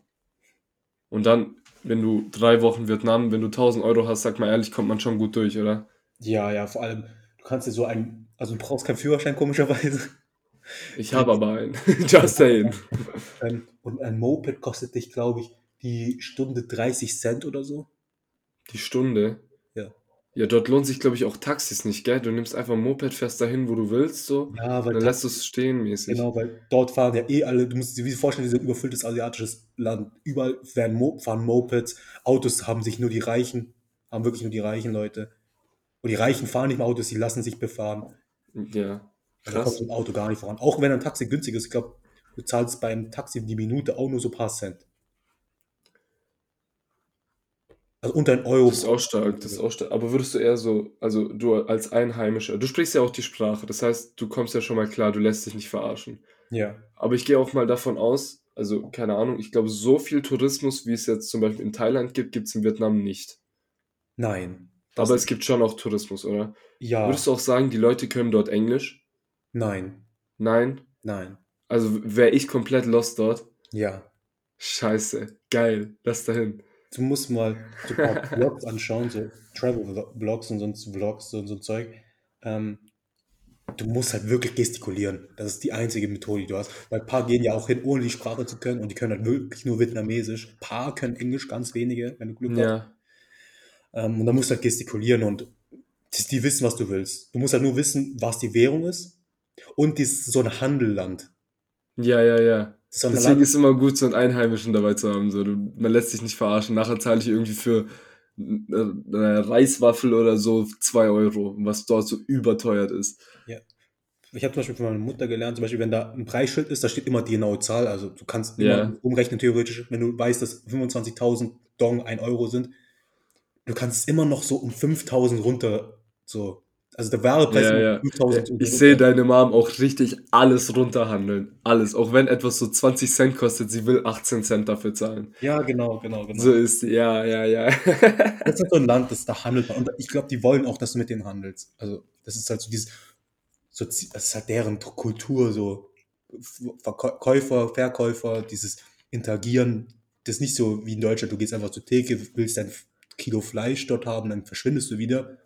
S2: Und dann, wenn du drei Wochen Vietnam, wenn du 1000 Euro hast, sag mal ehrlich, kommt man schon gut durch, oder?
S1: Ja, ja, vor allem, du kannst dir so einen, also du brauchst keinen Führerschein, komischerweise.
S2: Ich habe aber einen. Just saying.
S1: Und ein Moped kostet dich, glaube ich, die Stunde 30 Cent oder so.
S2: Die Stunde.
S1: Ja.
S2: Dort lohnt sich, glaube ich, auch Taxis nicht, gell? Du nimmst einfach ein Moped, fährst dahin, wo du willst, so.
S1: Ja, weil
S2: dann lässt du es stehen, mäßig.
S1: genau, weil dort fahren ja eh alle, du musst dir vorstellen, wie so ein überfülltes asiatisches Land. Überall werden Mo fahren Mopeds, Autos haben sich nur die Reichen, haben wirklich nur die reichen Leute. Und die Reichen fahren nicht mehr Autos, die lassen sich befahren.
S2: Ja,
S1: Also da kommt
S2: krass.
S1: ein Auto gar nicht voran. Auch wenn ein Taxi günstig ist, ich glaube, du zahlst beim Taxi die Minute auch nur so ein paar Cent. Also unter ein Euro.
S2: Das ist auch stark, das ist auch stark. Aber würdest du eher so, also du als Einheimischer, du sprichst ja auch die Sprache, das heißt, du kommst ja schon mal klar, du lässt dich nicht verarschen.
S1: Ja.
S2: Aber ich gehe auch mal davon aus, also keine Ahnung, ich glaube, so viel Tourismus, wie es jetzt zum Beispiel in Thailand gibt, gibt es in Vietnam nicht.
S1: Nein.
S2: Aber es gibt schon auch Tourismus, oder?
S1: ja.
S2: Würdest du auch sagen, die Leute können dort Englisch?
S1: Nein.
S2: Nein?
S1: Nein.
S2: Also wäre ich komplett lost dort?
S1: Ja.
S2: Scheiße, geil, lass dahin.
S1: Du musst mal so ein paar Vlogs anschauen, so Travel-Vlogs und sonst Vlogs und so ein Zeug. Ähm, du musst halt wirklich gestikulieren. Das ist die einzige Methode, die du hast. Weil ein paar gehen ja auch hin, ohne die Sprache zu können und die können halt wirklich nur Vietnamesisch. Ein paar können Englisch, ganz wenige, wenn du Glück hast.
S2: Ja,
S1: Ähm, und dann musst du halt gestikulieren und die, die wissen, was du willst. Du musst halt nur wissen, was die Währung ist. Und das ist so ein Handelland.
S2: ja, ja, ja.
S1: Ein
S2: Deswegen ist immer gut, so einen Einheimischen dabei zu haben. So. Du, man lässt sich nicht verarschen. Nachher zahle ich irgendwie für eine, Reiswaffel oder so 2 Euro, was dort so überteuert ist.
S1: ja. Ich habe zum Beispiel von meiner Mutter gelernt, zum Beispiel, wenn da ein Preisschild ist, da steht immer die genaue Zahl. Also du kannst immer
S2: Ja.
S1: umrechnen, theoretisch, wenn du weißt, dass 25.000 Dong 1 Euro sind. Du kannst es immer noch so um 5.000 runter, so. Also der wahre Preis
S2: Ja,
S1: ist
S2: ja.
S1: immer 5.000
S2: Ich
S1: runter.
S2: sehe deine Mom auch richtig alles runterhandeln. Alles. Auch wenn etwas so 20 Cent kostet, sie will 18 Cent dafür zahlen.
S1: Ja, genau, genau, genau.
S2: So ist sie. Ja, ja, ja.
S1: Das ist so ein Land, das da handelt man. Und ich glaube, die wollen auch, dass du mit denen handelst. Also, das ist halt so dieses, so, das ist halt deren Kultur, so Verkäufer, Verkäufer, dieses Interagieren. Das ist nicht so wie in Deutschland, du gehst einfach zur Theke, willst ein Kilo Fleisch dort haben, dann verschwindest du wieder.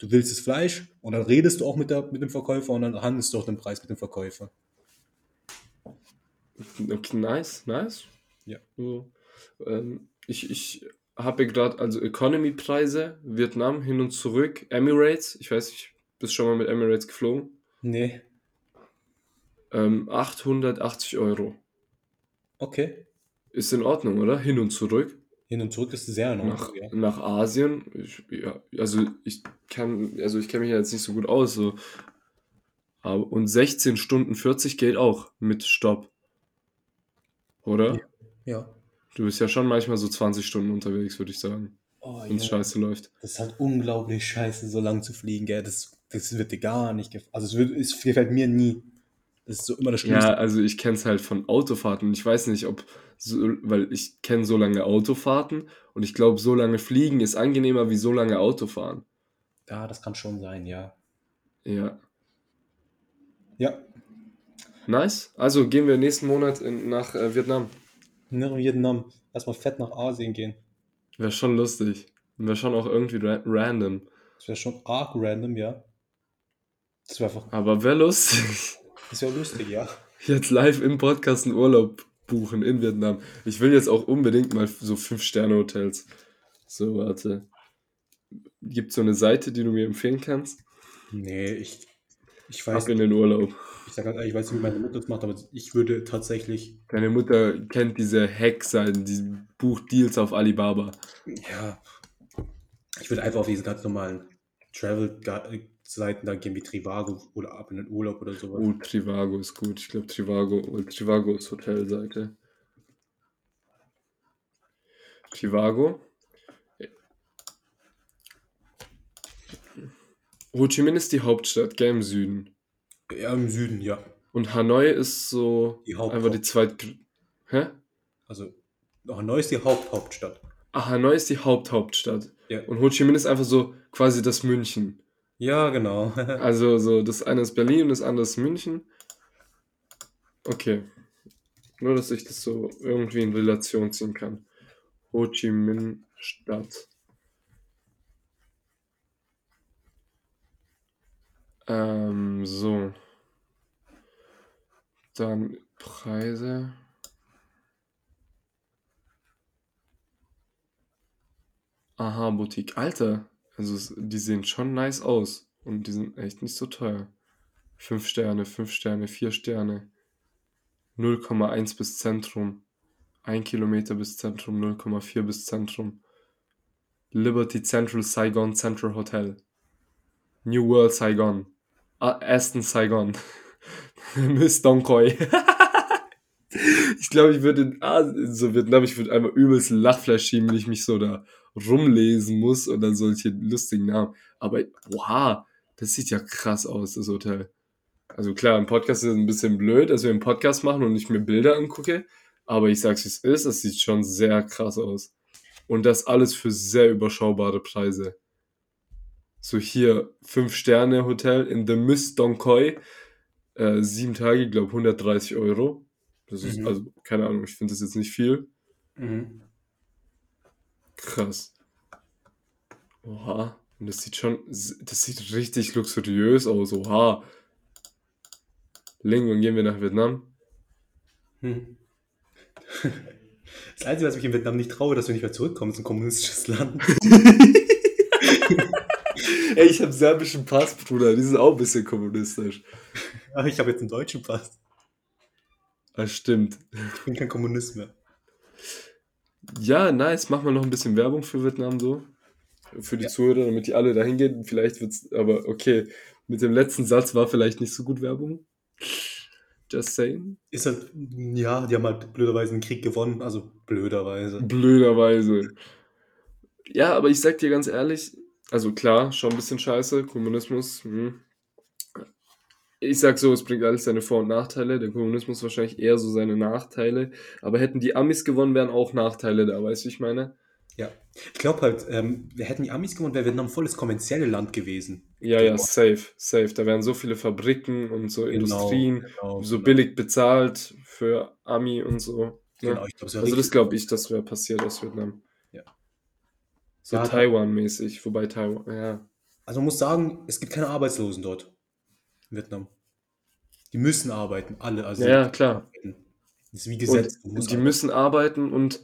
S1: Du willst das Fleisch und dann redest du auch mit, der, mit dem Verkäufer und dann handelst du auch den Preis mit dem Verkäufer.
S2: Okay, nice, nice.
S1: Ja.
S2: So, ähm, ich ich habe gerade, also Economy-Preise, Vietnam hin und zurück, Emirates, ich weiß nicht, bist schon mal mit Emirates geflogen?
S1: Nee.
S2: Ähm, 880 Euro.
S1: Okay.
S2: Ist in Ordnung, oder? Hin und zurück.
S1: Hin und zurück ist sehr in
S2: Nach,
S1: ja.
S2: nach Asien. Ich, ja, also ich kann, also ich kenne mich ja jetzt nicht so gut aus. So. Aber, und 16 Stunden 40 geht auch mit Stopp. Oder?
S1: Ja. Ja.
S2: Du bist ja schon manchmal so 20 Stunden unterwegs, würde ich sagen.
S1: Oh,
S2: Wenn es
S1: ja.
S2: scheiße läuft.
S1: Das ist halt unglaublich scheiße, so lang zu fliegen, gell? Das, das wird dir gar nicht gefallen. Also es, wird, es gefällt mir nie. Das ist so immer das Schlimmste.
S2: Ja, also ich kenne es halt von Autofahrten. Ich weiß nicht, ob, so, weil ich kenne so lange Autofahrten und ich glaube, so lange fliegen ist angenehmer wie so lange Autofahren.
S1: Ja, das kann schon sein, ja.
S2: Ja.
S1: Ja,
S2: Nice. Also gehen wir nächsten Monat in, nach äh, Vietnam.
S1: nach Vietnam. Erstmal fett nach Asien gehen.
S2: Wäre schon lustig. Und wäre schon auch irgendwie ra random.
S1: Das wäre schon arg random, ja. Das wäre einfach,
S2: Aber wäre lustig.
S1: das wäre lustig, ja.
S2: Jetzt live im Podcast einen Urlaub buchen in Vietnam. Ich will jetzt auch unbedingt mal so 5-Sterne-Hotels. So, warte. Gibt so eine Seite, die du mir empfehlen kannst?
S1: Nee, ich, ich weiß
S2: Ab in den Urlaub.
S1: Ich sag halt, ich weiß nicht, wie meine Mutter das macht, aber ich würde tatsächlich,
S2: Deine Mutter kennt diese Hack-Seiten, die bucht Deals auf Alibaba.
S1: ja, ich würde einfach auf diese ganz normalen Travel-Seiten da gehen, wie Trivago oder ab in den Urlaub oder sowas.
S2: Oh, Trivago ist gut. Ich glaube, Trivago, Trivago ist Hotelseite. Trivago. Ho Chi Minh ist die Hauptstadt, gell, im Süden.
S1: Ja, im Süden, ja.
S2: Und Hanoi ist so
S1: Die Haupt-
S2: einfach die zweit... Hä?
S1: Also, Hanoi ist die Haupthauptstadt.
S2: Ah, Hanoi ist die Haupthauptstadt.
S1: Ja.
S2: Und Ho Chi Minh ist einfach so quasi das München.
S1: Ja, genau.
S2: Also so, das eine ist Berlin und das andere ist München. Okay. Nur, dass ich das so irgendwie in Relation ziehen kann. Ho Chi Minh Stadt. Ähm, so. Dann Preise. Aha, Boutique. Alter, Also die sehen schon nice aus. Und die sind echt nicht so teuer. 5 Sterne, 5 Sterne, 4 Sterne. 0,1 bis Zentrum. 1 Kilometer bis Zentrum, 0,4 bis Zentrum. Liberty Central Saigon Central Hotel. New World Saigon. Ah, Aston Saigon. Miss Donkoi. ich glaube, ich würde in, ah, in so Vietnam, ich würde einmal übelst Lachfleisch schieben, wenn ich mich so da rumlesen muss und dann solche lustigen Namen. Aber wow, das sieht ja krass aus, das Hotel. Also klar, im Podcast ist es ein bisschen blöd, dass wir einen Podcast machen und ich mir Bilder angucke. Aber ich sag's wie es ist, es sieht schon sehr krass aus. Und das alles für sehr überschaubare Preise. So hier 5-Sterne-Hotel in The Miss Donkoi. Äh, sieben Tage, glaube 130 Euro. Das ist,
S1: Mhm.
S2: also, keine Ahnung, ich finde das jetzt nicht viel.
S1: Mhm.
S2: Krass. Oha. Und das sieht schon, das sieht richtig luxuriös aus. Oha. Ling, wann gehen wir nach Vietnam?
S1: Hm. Das Einzige, was mich in Vietnam nicht traue, dass wir nicht mehr zurückkommen, ist ein kommunistisches Land.
S2: Ey, ich habe serbischen Pass, Bruder. Die sind auch ein bisschen kommunistisch.
S1: Ach, ich habe jetzt einen deutschen Pass.
S2: Das stimmt.
S1: Ich bin kein Kommunist mehr.
S2: Ja, nice. Mach mal noch ein bisschen Werbung für Vietnam so. Für die
S1: Ja.
S2: Zuhörer, damit die alle dahin gehen. Vielleicht wird's, aber okay. Mit dem letzten Satz war vielleicht nicht so gut Werbung. Just saying.
S1: Ist halt, ja, die haben halt blöderweise einen Krieg gewonnen, also blöderweise.
S2: Blöderweise. Ja, aber ich sag dir ganz ehrlich, also klar, schon ein bisschen scheiße, Kommunismus. Hm. Ich sag so, es bringt alles seine Vor- und Nachteile. Der Kommunismus wahrscheinlich eher so seine Nachteile. Aber hätten die Amis gewonnen, wären auch Nachteile da, weißt du, wie ich meine?
S1: Ja. Ich glaube halt, ähm, wir hätten die Amis gewonnen, wäre Vietnam volles kommerzielle Land gewesen.
S2: Ja, ja,
S1: Genau.
S2: safe, safe. Da wären so viele Fabriken und so Industrien,
S1: genau,
S2: so
S1: genau.
S2: billig bezahlt für Ami und so. Ne?
S1: Genau, ich glaube, es wäre
S2: Also das glaube ich, das wäre passiert aus Vietnam.
S1: Ja.
S2: So
S1: Ja,
S2: Taiwan-mäßig, wobei Taiwan, ja.
S1: Also man muss sagen, es gibt keine Arbeitslosen dort. In Vietnam. Die müssen arbeiten, alle. Also
S2: Ja, klar.
S1: Das ist wie Gesetz.
S2: Und die
S1: arbeiten.
S2: müssen arbeiten und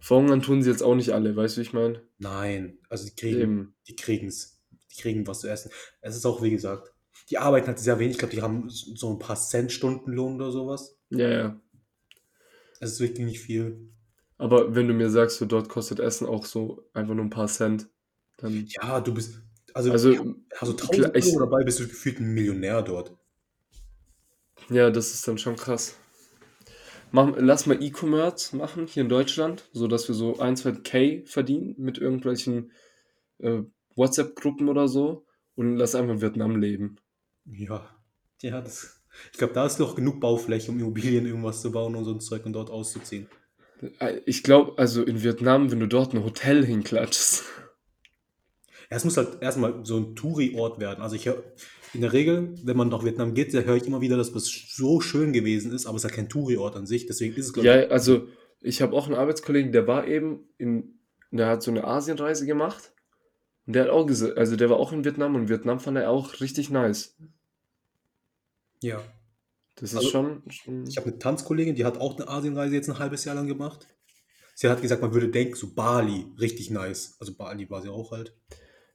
S2: verhungern tun sie jetzt auch nicht alle, weißt du, wie ich meine?
S1: Nein, also die kriegen,
S2: Eben.
S1: die kriegen's. Die kriegen was zu essen. Es ist auch, wie gesagt, die arbeiten halt sehr wenig. Ich glaube, die haben so ein paar Cent Stundenlohn oder sowas.
S2: Ja, ja.
S1: Es ist wirklich nicht viel.
S2: Aber wenn du mir sagst, so dort kostet Essen auch so einfach nur ein paar Cent, dann.
S1: Ja, du bist, also,
S2: Also,
S1: ja, also 1000
S2: klar, ich-
S1: Euro dabei bist du gefühlt ein Millionär dort.
S2: Ja, das ist dann schon krass. Mach, lass mal E-Commerce machen hier in Deutschland, sodass wir so 1, 2 K verdienen mit irgendwelchen äh, WhatsApp-Gruppen oder so und lass einfach in Vietnam leben.
S1: Ja, ja, das, ich glaube, da ist noch genug Baufläche, um Immobilien irgendwas zu bauen und so ein Zeug und dort auszuziehen.
S2: Äh, Ich glaube, also in Vietnam, wenn du dort ein Hotel hinklatschst.
S1: Ja, es muss halt erstmal so ein Touri-Ort werden. Also ich höre, in der Regel, wenn man nach Vietnam geht, da höre ich immer wieder, dass das so schön gewesen ist, aber es ist halt kein Touri-Ort an sich. Deswegen ist es, glaube
S2: Ja, also ich habe auch einen Arbeitskollegen, der war eben in, der hat so eine Asienreise gemacht und der hat auch gesagt, also der war auch in Vietnam und Vietnam fand er auch richtig nice.
S1: ich. Ja.
S2: Das ist
S1: Also,
S2: schon, schon
S1: Ich habe eine Tanzkollegin, die hat auch eine Asienreise jetzt ein halbes Jahr lang gemacht. Sie hat gesagt, man würde denken, so Bali, richtig nice. Also Bali war sie auch halt.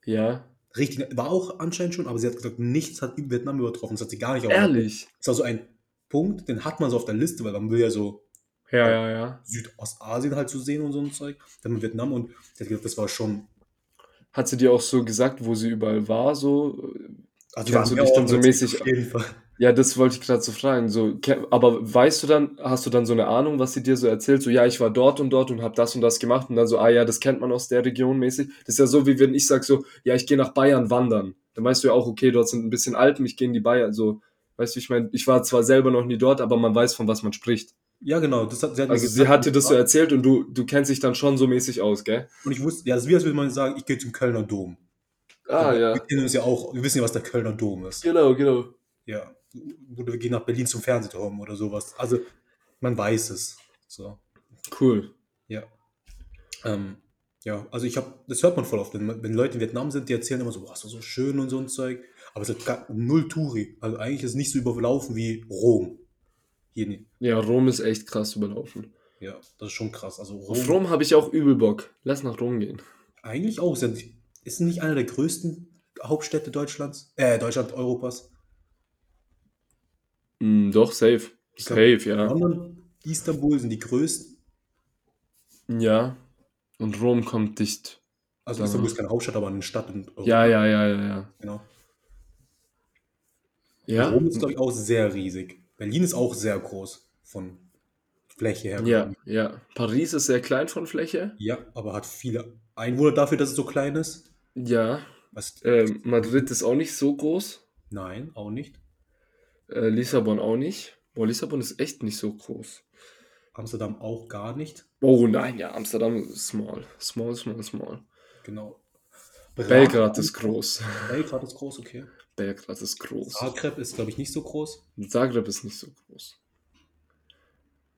S2: Ja,
S1: Richtig, war auch anscheinend schon, aber sie hat gesagt, nichts hat Vietnam übertroffen. Das hat sie gar nicht
S2: ehrlich.
S1: Das ist also ein Punkt, den hat man so auf der Liste, weil man will ja so
S2: Ja, ja, ja.
S1: Südostasien halt so sehen und so ein Zeug. Dann mit Vietnam und sie hat gesagt, das war schon.
S2: Hat sie dir auch so gesagt, wo sie überall war, so?
S1: Also
S2: du
S1: haben
S2: dich
S1: ja
S2: dann so
S1: auch-
S2: mäßig-
S1: Auf jeden Fall.
S2: Ja, das wollte ich gerade so fragen. So, aber weißt du dann, hast du dann so eine Ahnung, was sie dir so erzählt? So, ja, ich war dort und dort und habe das und das gemacht und dann so, ah ja, das kennt man aus der Region mäßig. Das ist ja so, wie wenn ich sage so, ja, ich gehe nach Bayern wandern. Dann weißt du ja auch, okay, dort sind ein bisschen Alpen, ich gehe in die Bayern. So, weißt du, ich meine, ich war zwar selber noch nie dort, aber man weiß, von was man spricht.
S1: Ja, genau. Das hat, sie hat
S2: Also sie
S1: gesagt,
S2: hat dir das so erzählt und du, du kennst dich dann schon so mäßig aus, gell?
S1: Und ich wusste, ja, das ist wie als würde man sagen, ich gehe zum Kölner Dom.
S2: Ah, ja.
S1: Wir kennen uns ja auch, wir wissen ja, was der Kölner Dom ist.
S2: Genau, genau.
S1: Ja. Oder wir gehen nach Berlin zum Fernsehturm oder sowas. Also, man weiß es. So.
S2: Cool.
S1: Ja. Ähm, ja, also ich habe, das hört man voll oft, wenn, wenn Leute in Vietnam sind, die erzählen immer so, ist das so schön und so ein Zeug. Aber es hat gar, null Touri. Also eigentlich ist es nicht so überlaufen wie Rom. Hier nicht.
S2: Ja, Rom ist echt krass überlaufen.
S1: Ja, das ist schon krass. Also Rom,
S2: Auf Rom habe ich auch übel Bock. Lass nach Rom gehen.
S1: eigentlich auch. Sind, ist nicht einer der größten Hauptstädte Deutschlands? Äh, Deutschland, Europas.
S2: Mm, doch, safe.
S1: Glaub,
S2: Safe, ja.
S1: London, Istanbul sind die größten.
S2: Ja. Und Rom kommt dicht.
S1: Also
S2: Danach.
S1: Istanbul ist keine Hauptstadt, aber eine Stadt in Europa.
S2: Ja, ja, ja, ja, ja.
S1: Genau.
S2: Ja?
S1: Rom ist, glaube ich, auch sehr riesig. Berlin ist auch sehr groß von Fläche her.
S2: Ja, ja. Paris ist sehr klein von Fläche.
S1: Ja, aber hat viele Einwohner dafür, dass es so klein ist.
S2: Ja.
S1: Was?
S2: Ähm, Madrid ist auch nicht so groß.
S1: Nein, auch nicht.
S2: Äh, Lissabon auch nicht. Boah, Lissabon ist echt nicht so groß.
S1: Amsterdam auch gar nicht.
S2: Oh nein, ja, Amsterdam ist small. Small, small, small.
S1: Genau.
S2: Belgrad ist groß.
S1: Belgrad ist groß, okay.
S2: Belgrad ist groß.
S1: Zagreb ist, glaube ich, nicht so groß.
S2: Zagreb ist nicht so groß.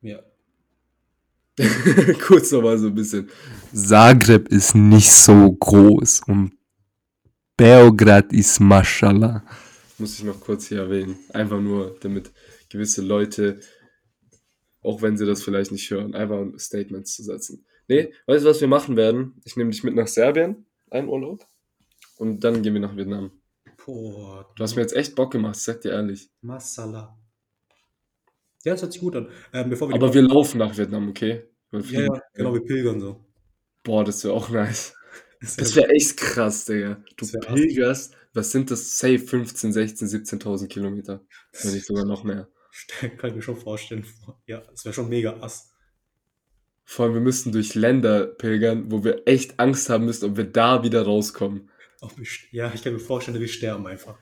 S1: Ja.
S2: Kurz nochmal so ein bisschen. Zagreb ist nicht so groß und Belgrad ist Mashallah. Muss ich noch kurz hier erwähnen. Einfach nur, damit gewisse Leute, auch wenn sie das vielleicht nicht hören, einfach Statements zu setzen. Nee, weißt du, was wir machen werden? Ich nehme dich mit nach Serbien, einen Urlaub, und dann gehen wir nach Vietnam.
S1: Boah.
S2: Du hast mir jetzt echt Bock gemacht, sag dir ehrlich.
S1: Masala. Ja, das hört sich gut an. Ähm, bevor wir
S2: Aber wir laufen nach Vietnam, okay?
S1: Ja, ja, genau, wir pilgern so.
S2: Boah, das wäre auch nice.
S1: Das
S2: Das
S1: wär-
S2: wäre echt krass, Digga. Du pilgerst, was sind das? Safe 15, 16, 17.000 Kilometer. Wenn nicht sogar noch mehr.
S1: Kann ich mir schon vorstellen. Ja, das wäre schon mega ass.
S2: Vor allem, wir müssten durch Länder pilgern, wo wir echt Angst haben müssen, ob wir da wieder rauskommen.
S1: Ja, ich kann mir vorstellen, wir sterben einfach.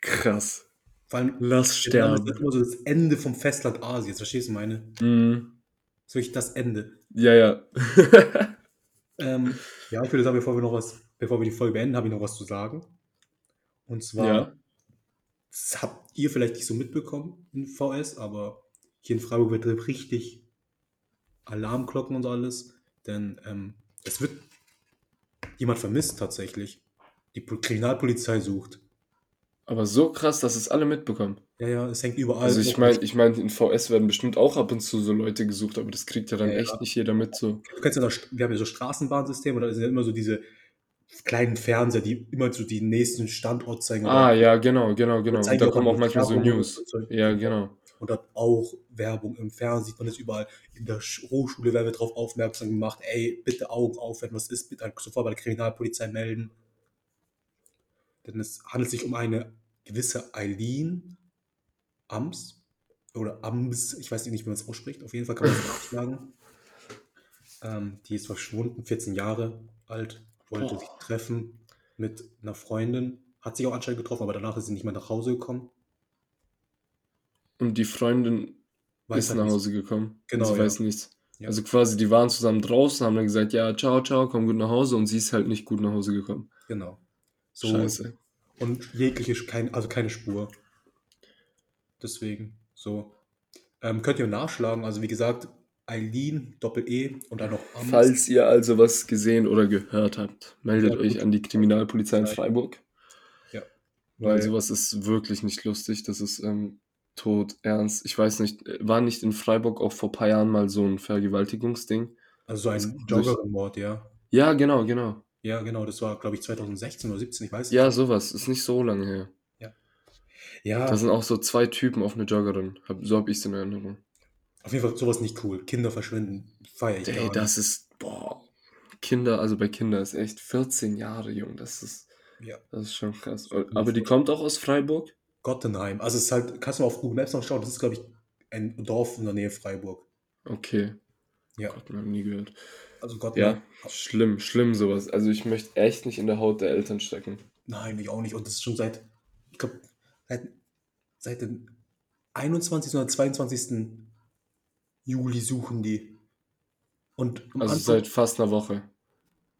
S2: Krass.
S1: Vor allem,
S2: Lass
S1: Vietnam ist
S2: sterben.
S1: immer so das Ende vom Festland Asiens. Verstehst du meine?
S2: Mhm.
S1: Das ist wirklich das Ende.
S2: Ja, ja.
S1: Ähm, ja, ich würde sagen, bevor wir noch was, bevor wir die Folge beenden, habe ich noch was zu sagen. Und zwar,
S2: ja.
S1: das habt ihr vielleicht nicht so mitbekommen in VS, aber hier in Freiburg wird richtig Alarmglocken und so alles. Denn ähm, es wird jemand vermisst tatsächlich. Die Pol- Kriminalpolizei sucht.
S2: Aber so krass, dass es alle mitbekommen.
S1: Ja, ja, es hängt überall.
S2: Also ich meine, ich meine, in VS werden bestimmt auch ab und zu so Leute gesucht, aber das kriegt ja dann
S1: Ja, ja.
S2: echt nicht jeder mit so.
S1: Du kennst ja noch, wir haben ja so Straßenbahnsysteme und da sind ja immer so diese kleinen Fernseher, die immer so den nächsten Standort zeigen.
S2: Ah, ja, genau, genau, genau.
S1: zeigen
S2: Und da
S1: auch
S2: kommen auch manchmal so
S1: Werbung und
S2: News.
S1: so Zeug.
S2: Ja, genau.
S1: Und hat auch Werbung im Fernsehen, sieht man das überall. In der Sch- Hochschule werden wir darauf aufmerksam gemacht, ey, bitte Augen auf, wenn was ist, bitte sofort bei der Kriminalpolizei melden. Denn es handelt sich um eine gewisse Eileen Ams oder Ams, ich weiß nicht, wie man es ausspricht, auf jeden Fall kann man es nachschlagen. Ähm, die ist verschwunden, 14 Jahre alt, wollte
S2: Boah.
S1: sich treffen mit einer Freundin, hat sich auch anscheinend getroffen, aber danach ist sie nicht mehr nach Hause gekommen.
S2: Und die Freundin
S1: Weiß
S2: ist
S1: halt
S2: nach. Hause gekommen.
S1: Genau,
S2: sie
S1: ja.
S2: weiß nichts.
S1: Ja.
S2: Also quasi, die waren zusammen draußen, haben dann gesagt, ja, ciao, ciao, komm gut nach Hause. Und sie ist halt nicht gut nach Hause gekommen.
S1: Genau. So,
S2: Scheiße.
S1: Und jegliche, kein, also keine Spur. Deswegen, so. Ähm, könnt ihr nachschlagen, also wie gesagt, Eileen, Doppel-E und dann noch Ams.
S2: Falls ihr also was gesehen oder gehört habt, meldet
S1: Ja,
S2: euch an die Kriminalpolizei in. Freiburg.
S1: Ja.
S2: Weil
S1: Weil-
S2: sowas ist wirklich nicht lustig. Das ist ähm, tot ernst. Ich weiß nicht, äh, war nicht in Freiburg auch vor ein paar Jahren mal so ein Vergewaltigungsding?
S1: Also so ein Joggerin-Mord, ja.
S2: Ja, genau, genau.
S1: Ja, genau, das war, glaube ich, 2016 oder 17, ich weiß
S2: Ja, sowas. Ist nicht so lange her.
S1: Ja,
S2: Da sind auch so zwei Typen auf eine Joggerin. So habe ich es in Erinnerung.
S1: auf jeden Fall sowas nicht cool. Kinder verschwinden, feiere ich
S2: Ey,
S1: nicht.
S2: das ist, boah, Kinder, also bei Kindern ist echt 14 Jahre jung. Das ist,
S1: Ja.
S2: das ist schon krass. Aber die kommt auch aus Freiburg?
S1: Gottenheim. Also es ist halt, kannst du mal auf Google Maps noch schauen, das ist, glaube ich, ein Dorf in der Nähe Freiburg.
S2: Okay.
S1: Ja,
S2: Gott, wir haben nie gehört.
S1: also Gottenheim.
S2: Ja, schlimm, schlimm sowas. Also ich möchte echt nicht in der Haut der Eltern stecken.
S1: Nein, ich auch nicht. Und das ist schon seit, ich glaube, seit, seit dem 21. oder 22. Juli suchen die. Und
S2: Also
S1: Anfang-
S2: seit fast einer Woche.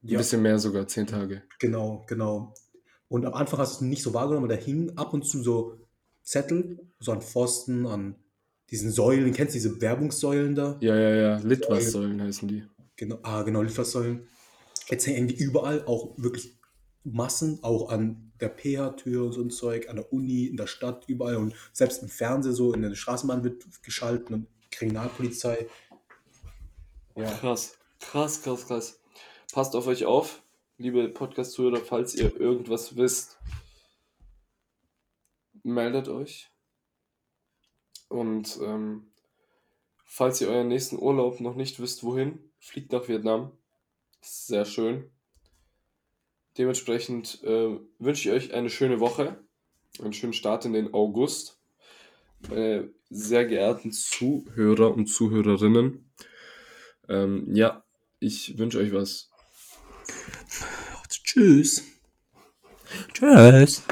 S2: Ein
S1: ja,
S2: bisschen mehr sogar, zehn Tage.
S1: genau, genau. Und am Anfang hast du es nicht so wahrgenommen, da hingen ab und zu so Zettel, so an Pfosten, an diesen Säulen. Kennst du diese Werbungssäulen da?
S2: Ja, ja, ja. Litwas-Säulen heißen die.
S1: Genau, ah, genau, Litfaßsäulen. Jetzt hängen die überall, auch wirklich Massen, auch an der PH-Tür und so ein Zeug, an der Uni, in der Stadt, überall. Und selbst im Fernsehen so, in der Straßenbahn wird geschaltet und Kriminalpolizei. Ja,
S2: Krass. Krass, krass, krass. Passt auf euch auf. liebe Podcast-Zuhörer, falls ihr irgendwas wisst, meldet euch. Und ähm, falls ihr euren nächsten Urlaub noch nicht wisst, wohin, fliegt nach Vietnam. Sehr schön. Dementsprechend äh, wünsche ich euch eine schöne Woche, einen schönen Start in den August. Meine sehr geehrten Zuhörer und Zuhörerinnen. Ähm, ja, ich wünsche euch was.
S1: Tschüss. Tschüss.